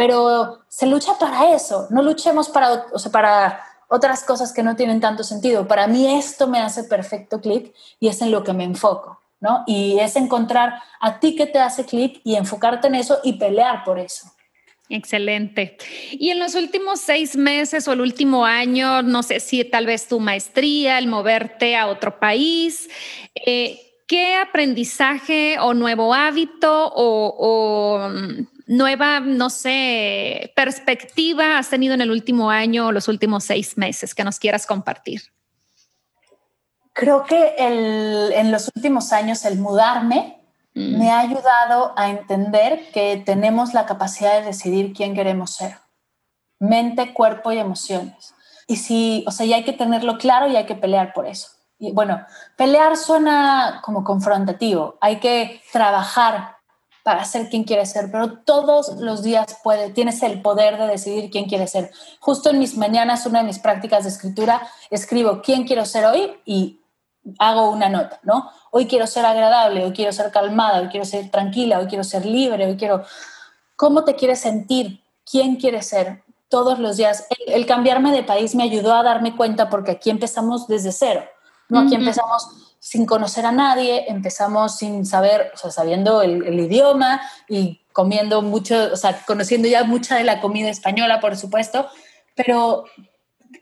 S2: pero se lucha para eso, no luchemos para, para otras cosas que no tienen tanto sentido. Para mí esto me hace perfecto clic y es en lo que me enfoco, ¿no? Y es encontrar a ti que te hace clic y enfocarte en eso y pelear por eso.
S1: Excelente. Y en los últimos seis meses o el último año, no sé si tal vez tu maestría, el moverte a otro país, eh, ¿qué aprendizaje o nuevo hábito o, mm, nueva, no sé, perspectiva has tenido en el último año o los últimos seis meses que nos quieras compartir?
S2: Creo que en los últimos años el mudarme mm. me ha ayudado a entender que tenemos la capacidad de decidir quién queremos ser. Mente, cuerpo y emociones. Y si, o sea, ya hay que tenerlo claro y hay que pelear por eso. Y bueno, pelear suena como confrontativo, hay que trabajar para ser quien quiere ser, pero todos los días puede, tienes el poder de decidir quién quieres ser. Justo en mis mañanas, una de mis prácticas de escritura, escribo quién quiero ser hoy y hago una nota, ¿no? Hoy quiero ser agradable, hoy quiero ser calmada, hoy quiero ser tranquila, hoy quiero ser libre, hoy quiero... ¿Cómo te quieres sentir? ¿Quién quieres ser? Todos los días. el cambiarme de país me ayudó a darme cuenta porque aquí empezamos desde cero ¿no? Aquí empezamos sin conocer a nadie, empezamos sin saber, o sea, sabiendo el, idioma y comiendo mucho, o sea, conociendo ya mucha de la comida española, por supuesto, pero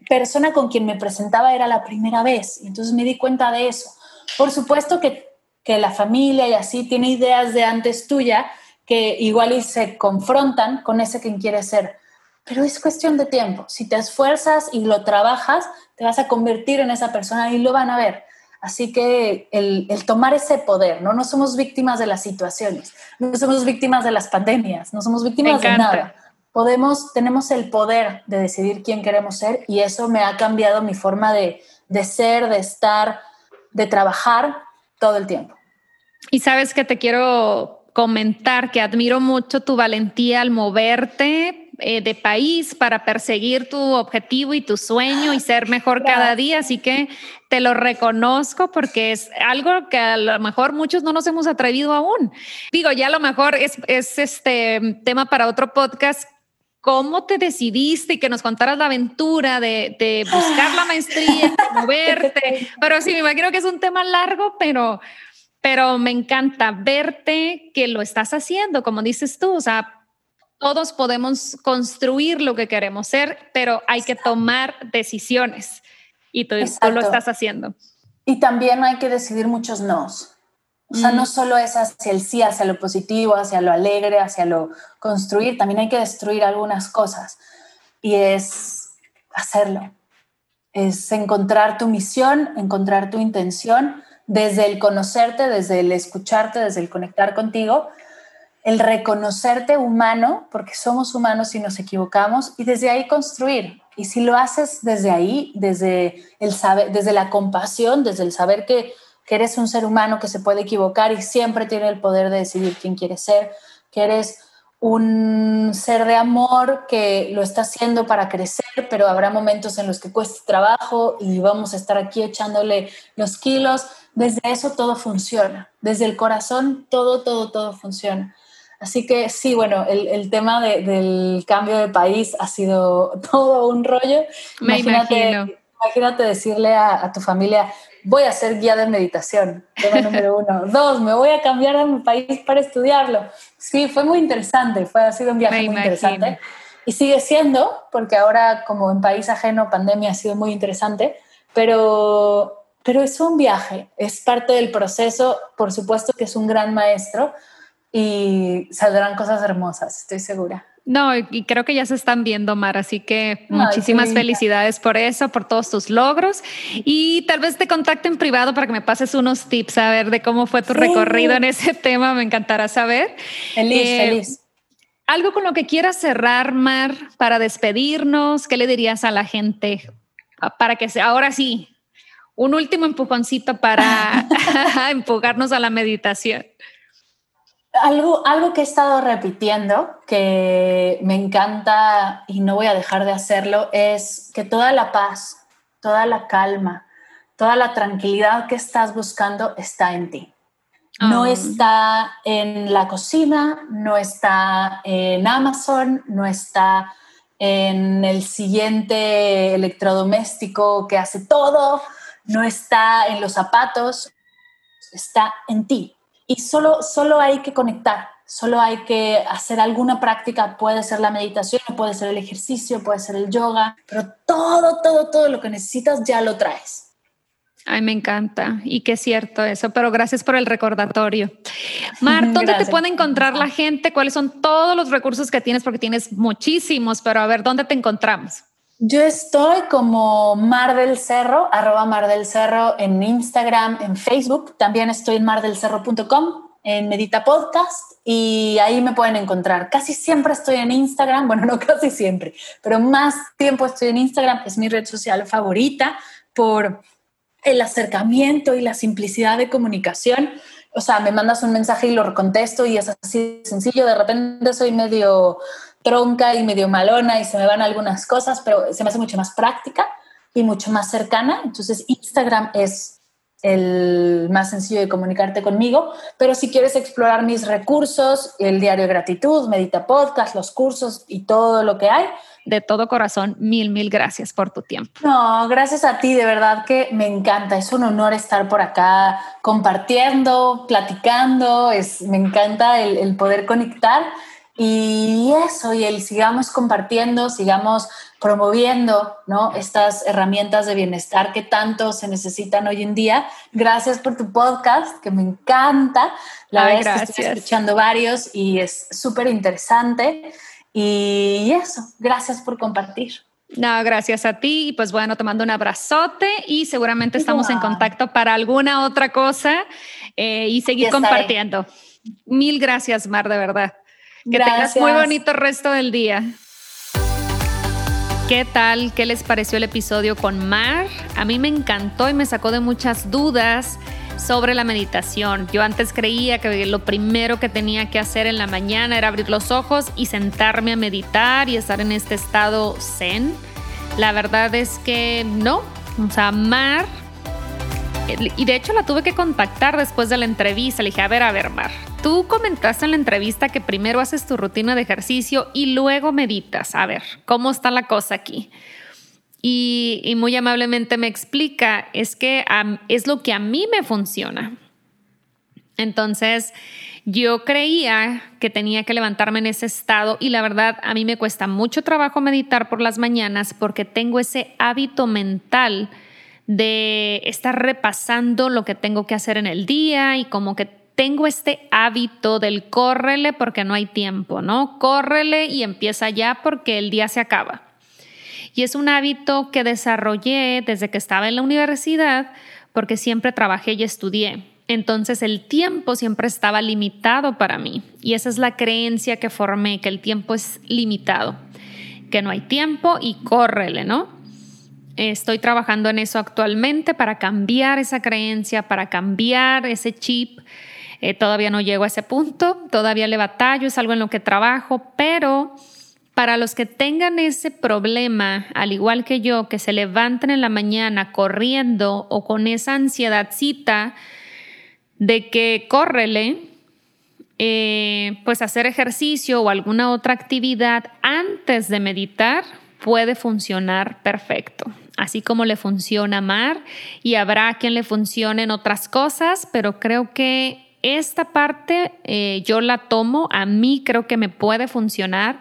S2: persona con quien me presentaba era la primera vez, entonces me di cuenta de eso. Por supuesto que, que la familia y así tiene ideas de antes tuya que igual y se confrontan con ese quien quiere ser, pero es cuestión de tiempo. Si te esfuerzas y lo trabajas, te vas a convertir en esa persona y lo van a ver. Así que el, tomar ese poder, ¿no? No somos víctimas de las situaciones, no somos víctimas de las pandemias, no somos víctimas de nada. Podemos, tenemos el poder de decidir quién queremos ser y eso me ha cambiado mi forma de, de ser, de estar, de trabajar todo el tiempo.
S1: Y sabes que te quiero comentar que admiro mucho tu valentía al moverte eh, de país para perseguir tu objetivo y tu sueño y ser mejor cada día. Así que te lo reconozco porque es algo que a lo mejor muchos no nos hemos atrevido aún. Digo, ya a lo mejor es, es este tema para otro podcast cómo te decidiste y que nos contaras la aventura de, buscar la maestría, de moverte. Pero sí, me imagino que es un tema largo, pero, pero me encanta verte que lo estás haciendo, como dices tú, o sea, todos podemos construir lo que queremos ser, pero hay que tomar decisiones y tú, tú lo estás haciendo.
S2: Y también hay que decidir muchos nos. O sea, no solo es hacia el sí, hacia lo positivo, hacia lo alegre, hacia lo construir, también hay que destruir algunas cosas. Y es hacerlo. Es encontrar tu misión, encontrar tu intención desde el conocerte, desde el escucharte, desde el conectar contigo, el reconocerte humano, porque somos humanos y nos equivocamos, y desde ahí construir. Y si lo haces desde ahí, desde el saber, desde la compasión, desde el saber que que eres un ser humano que se puede equivocar y siempre tiene el poder de decidir quién quiere ser, que eres un ser de amor que lo está haciendo para crecer, pero habrá momentos en los que cueste trabajo y vamos a estar aquí echándole los kilos. Desde eso todo funciona, desde el corazón todo, todo, todo funciona. Así que sí, bueno, el, tema del cambio de país ha sido todo un rollo.
S1: Me imagínate,
S2: imagínate decirle a, a tu familia, voy a ser guía de meditación, tema número uno. Dos, me voy a cambiar de mi país para estudiarlo. Sí, fue muy interesante, fue, ha sido un viaje muy interesante. Y sigue siendo, porque ahora como en país ajeno, pandemia ha sido muy interesante, pero, pero es un viaje, es parte del proceso, por supuesto que es un gran maestro y saldrán cosas hermosas, estoy segura.
S1: No, y creo que ya se están viendo, Mar, así que muchísimas felicidades por eso, por todos tus logros. Y tal vez te contacte en privado para que me pases unos tips a ver de cómo fue tu recorrido en ese tema, me encantará saber.
S2: Feliz, eh, feliz.
S1: Algo con lo que quieras cerrar, Mar, para despedirnos, ¿qué le dirías a la gente para que sea ahora sí un último empujoncito para empujarnos a la meditación?
S2: Algo, algo que he estado repitiendo, que me encanta y no voy a dejar de hacerlo, es que toda la paz, toda la calma, toda la tranquilidad que estás buscando está en ti. No ah. está en la cocina, no está en Amazon, no está en el siguiente electrodoméstico que hace todo, no está en los zapatos, está en ti. Y solo, solo hay que conectar, solo hay que hacer alguna práctica, puede ser la meditación, puede ser el ejercicio, puede ser el yoga, pero todo, todo, todo lo que necesitas ya lo traes.
S1: Ay, me encanta y qué cierto eso, pero gracias por el recordatorio. Mar, ¿dónde te puede encontrar la gente? ¿Cuáles son todos los recursos que tienes? Porque tienes muchísimos, pero a ver, ¿dónde te encontramos?
S2: Yo estoy como Mar del Cerro, arroba Mar del Cerro en Instagram, en Facebook. También estoy en mardelcerro.com, en Medita Podcast y ahí me pueden encontrar. Casi siempre estoy en Instagram, bueno, no casi siempre, pero más tiempo estoy en Instagram. Es mi red social favorita por el acercamiento y la simplicidad de comunicación. O sea, me mandas un mensaje y lo contesto y es así sencillo. De repente soy medio tronca y medio malona y se me van algunas cosas, pero se me hace mucho más práctica y mucho más cercana. Entonces Instagram es el más sencillo de comunicarte conmigo, pero si quieres explorar mis recursos, el diario de gratitud, Medita Podcast, los cursos y todo lo que hay.
S1: De todo corazón, mil, mil gracias por tu tiempo.
S2: No, gracias a ti, de verdad que me encanta, es un honor estar por acá compartiendo, platicando, es, me encanta el, el poder conectar y eso, y el sigamos compartiendo, sigamos promoviendo ¿no? estas herramientas de bienestar que tanto se necesitan hoy en día. Gracias por tu podcast, que me encanta. La verdad es que estoy escuchando varios y es súper interesante. Y eso, gracias por compartir.
S1: No, gracias a ti. Pues bueno, te mando un abrazote y seguramente estamos en contacto para alguna otra cosa eh, y seguir compartiendo. Mil gracias, Mar, de verdad. Que tengas muy bonito resto del día. ¿Qué tal? ¿Qué les pareció el episodio con Mar? A mí me encantó y me sacó de muchas dudas sobre la meditación. Yo antes creía que lo primero que tenía que hacer en la mañana era abrir los ojos y sentarme a meditar y estar en este estado zen. La verdad es que no. O sea, Mar y de hecho la tuve que contactar después de la entrevista. Le dije, a ver, a ver, Mar, tú comentaste en la entrevista que primero haces tu rutina de ejercicio y luego meditas. A ver, ¿cómo está la cosa aquí? Y, muy amablemente me explica, es que es lo que a mí me funciona. Entonces, yo creía que tenía que levantarme en ese estado y la verdad a mí me cuesta mucho trabajo meditar por las mañanas porque tengo ese hábito mental de estar repasando lo que tengo que hacer en el día y como que tengo este hábito del córrele porque no hay tiempo, ¿no? Córrele y empieza ya porque el día se acaba. Y es un hábito que desarrollé desde que estaba en la universidad porque siempre trabajé y estudié. Entonces el tiempo siempre estaba limitado para mí y esa es la creencia que formé, que el tiempo es limitado, que no hay tiempo y córrele, ¿no? Estoy trabajando en eso actualmente para cambiar esa creencia, para cambiar ese chip. Eh, todavía no llego a ese punto, todavía le batallo, es algo en lo que trabajo, pero para los que tengan ese problema, al igual que yo, que se levanten en la mañana corriendo o con esa ansiedadcita de que córrele, eh, pues hacer ejercicio o alguna otra actividad antes de meditar puede funcionar perfecto así como le funciona Mar y habrá quien le funcionen otras cosas, pero creo que esta parte eh, yo la tomo, a mí creo que me puede funcionar.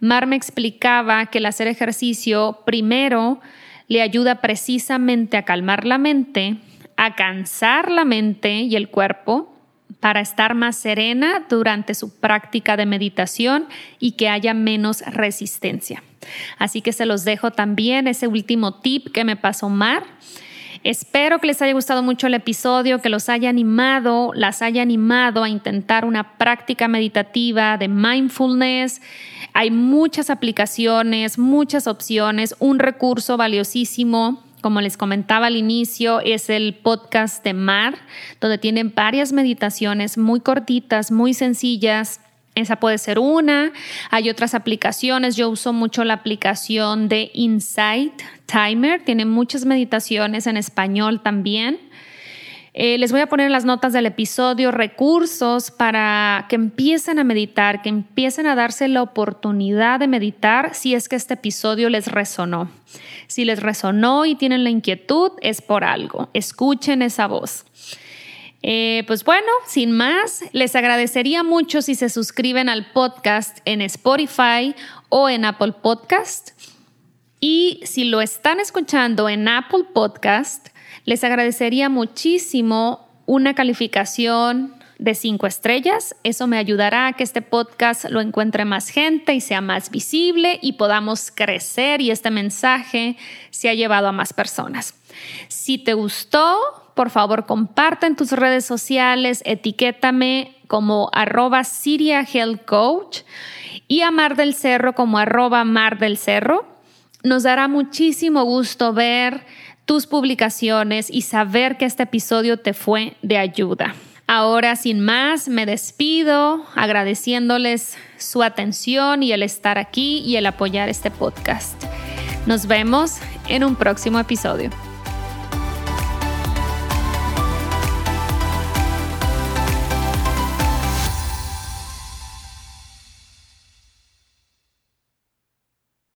S1: Mar me explicaba que el hacer ejercicio primero le ayuda precisamente a calmar la mente, a cansar la mente y el cuerpo para estar más serena durante su práctica de meditación y que haya menos resistencia. Así que se los dejo también ese último tip que me pasó Mar. Espero que les haya gustado mucho el episodio, que los haya animado, las haya animado a intentar una práctica meditativa de mindfulness. Hay muchas aplicaciones, muchas opciones, un recurso valiosísimo como les comentaba al inicio, es el podcast de Mar, donde tienen varias meditaciones muy cortitas, muy sencillas. Esa puede ser una. Hay otras aplicaciones. Yo uso mucho la aplicación de Insight Timer. Tiene muchas meditaciones en español también. Eh, les voy a poner en las notas del episodio recursos para que empiecen a meditar, que empiecen a darse la oportunidad de meditar si es que este episodio les resonó. Si les resonó y tienen la inquietud, es por algo. Escuchen esa voz. Eh, pues bueno, sin más, les agradecería mucho si se suscriben al podcast en Spotify o en Apple Podcast. Y si lo están escuchando en Apple Podcast, les agradecería muchísimo una calificación de cinco estrellas. Eso me ayudará a que este podcast lo encuentre más gente y sea más visible y podamos crecer y este mensaje se ha llevado a más personas. Si te gustó, por favor comparte en tus redes sociales, etiquétame como arroba Siria Health Coach y a Mar del Cerro como arroba Mar del Cerro. Nos dará muchísimo gusto ver tus publicaciones y saber que este episodio te fue de ayuda. Ahora, sin más, me despido agradeciéndoles su atención y el estar aquí y el apoyar este podcast. Nos vemos en un próximo episodio.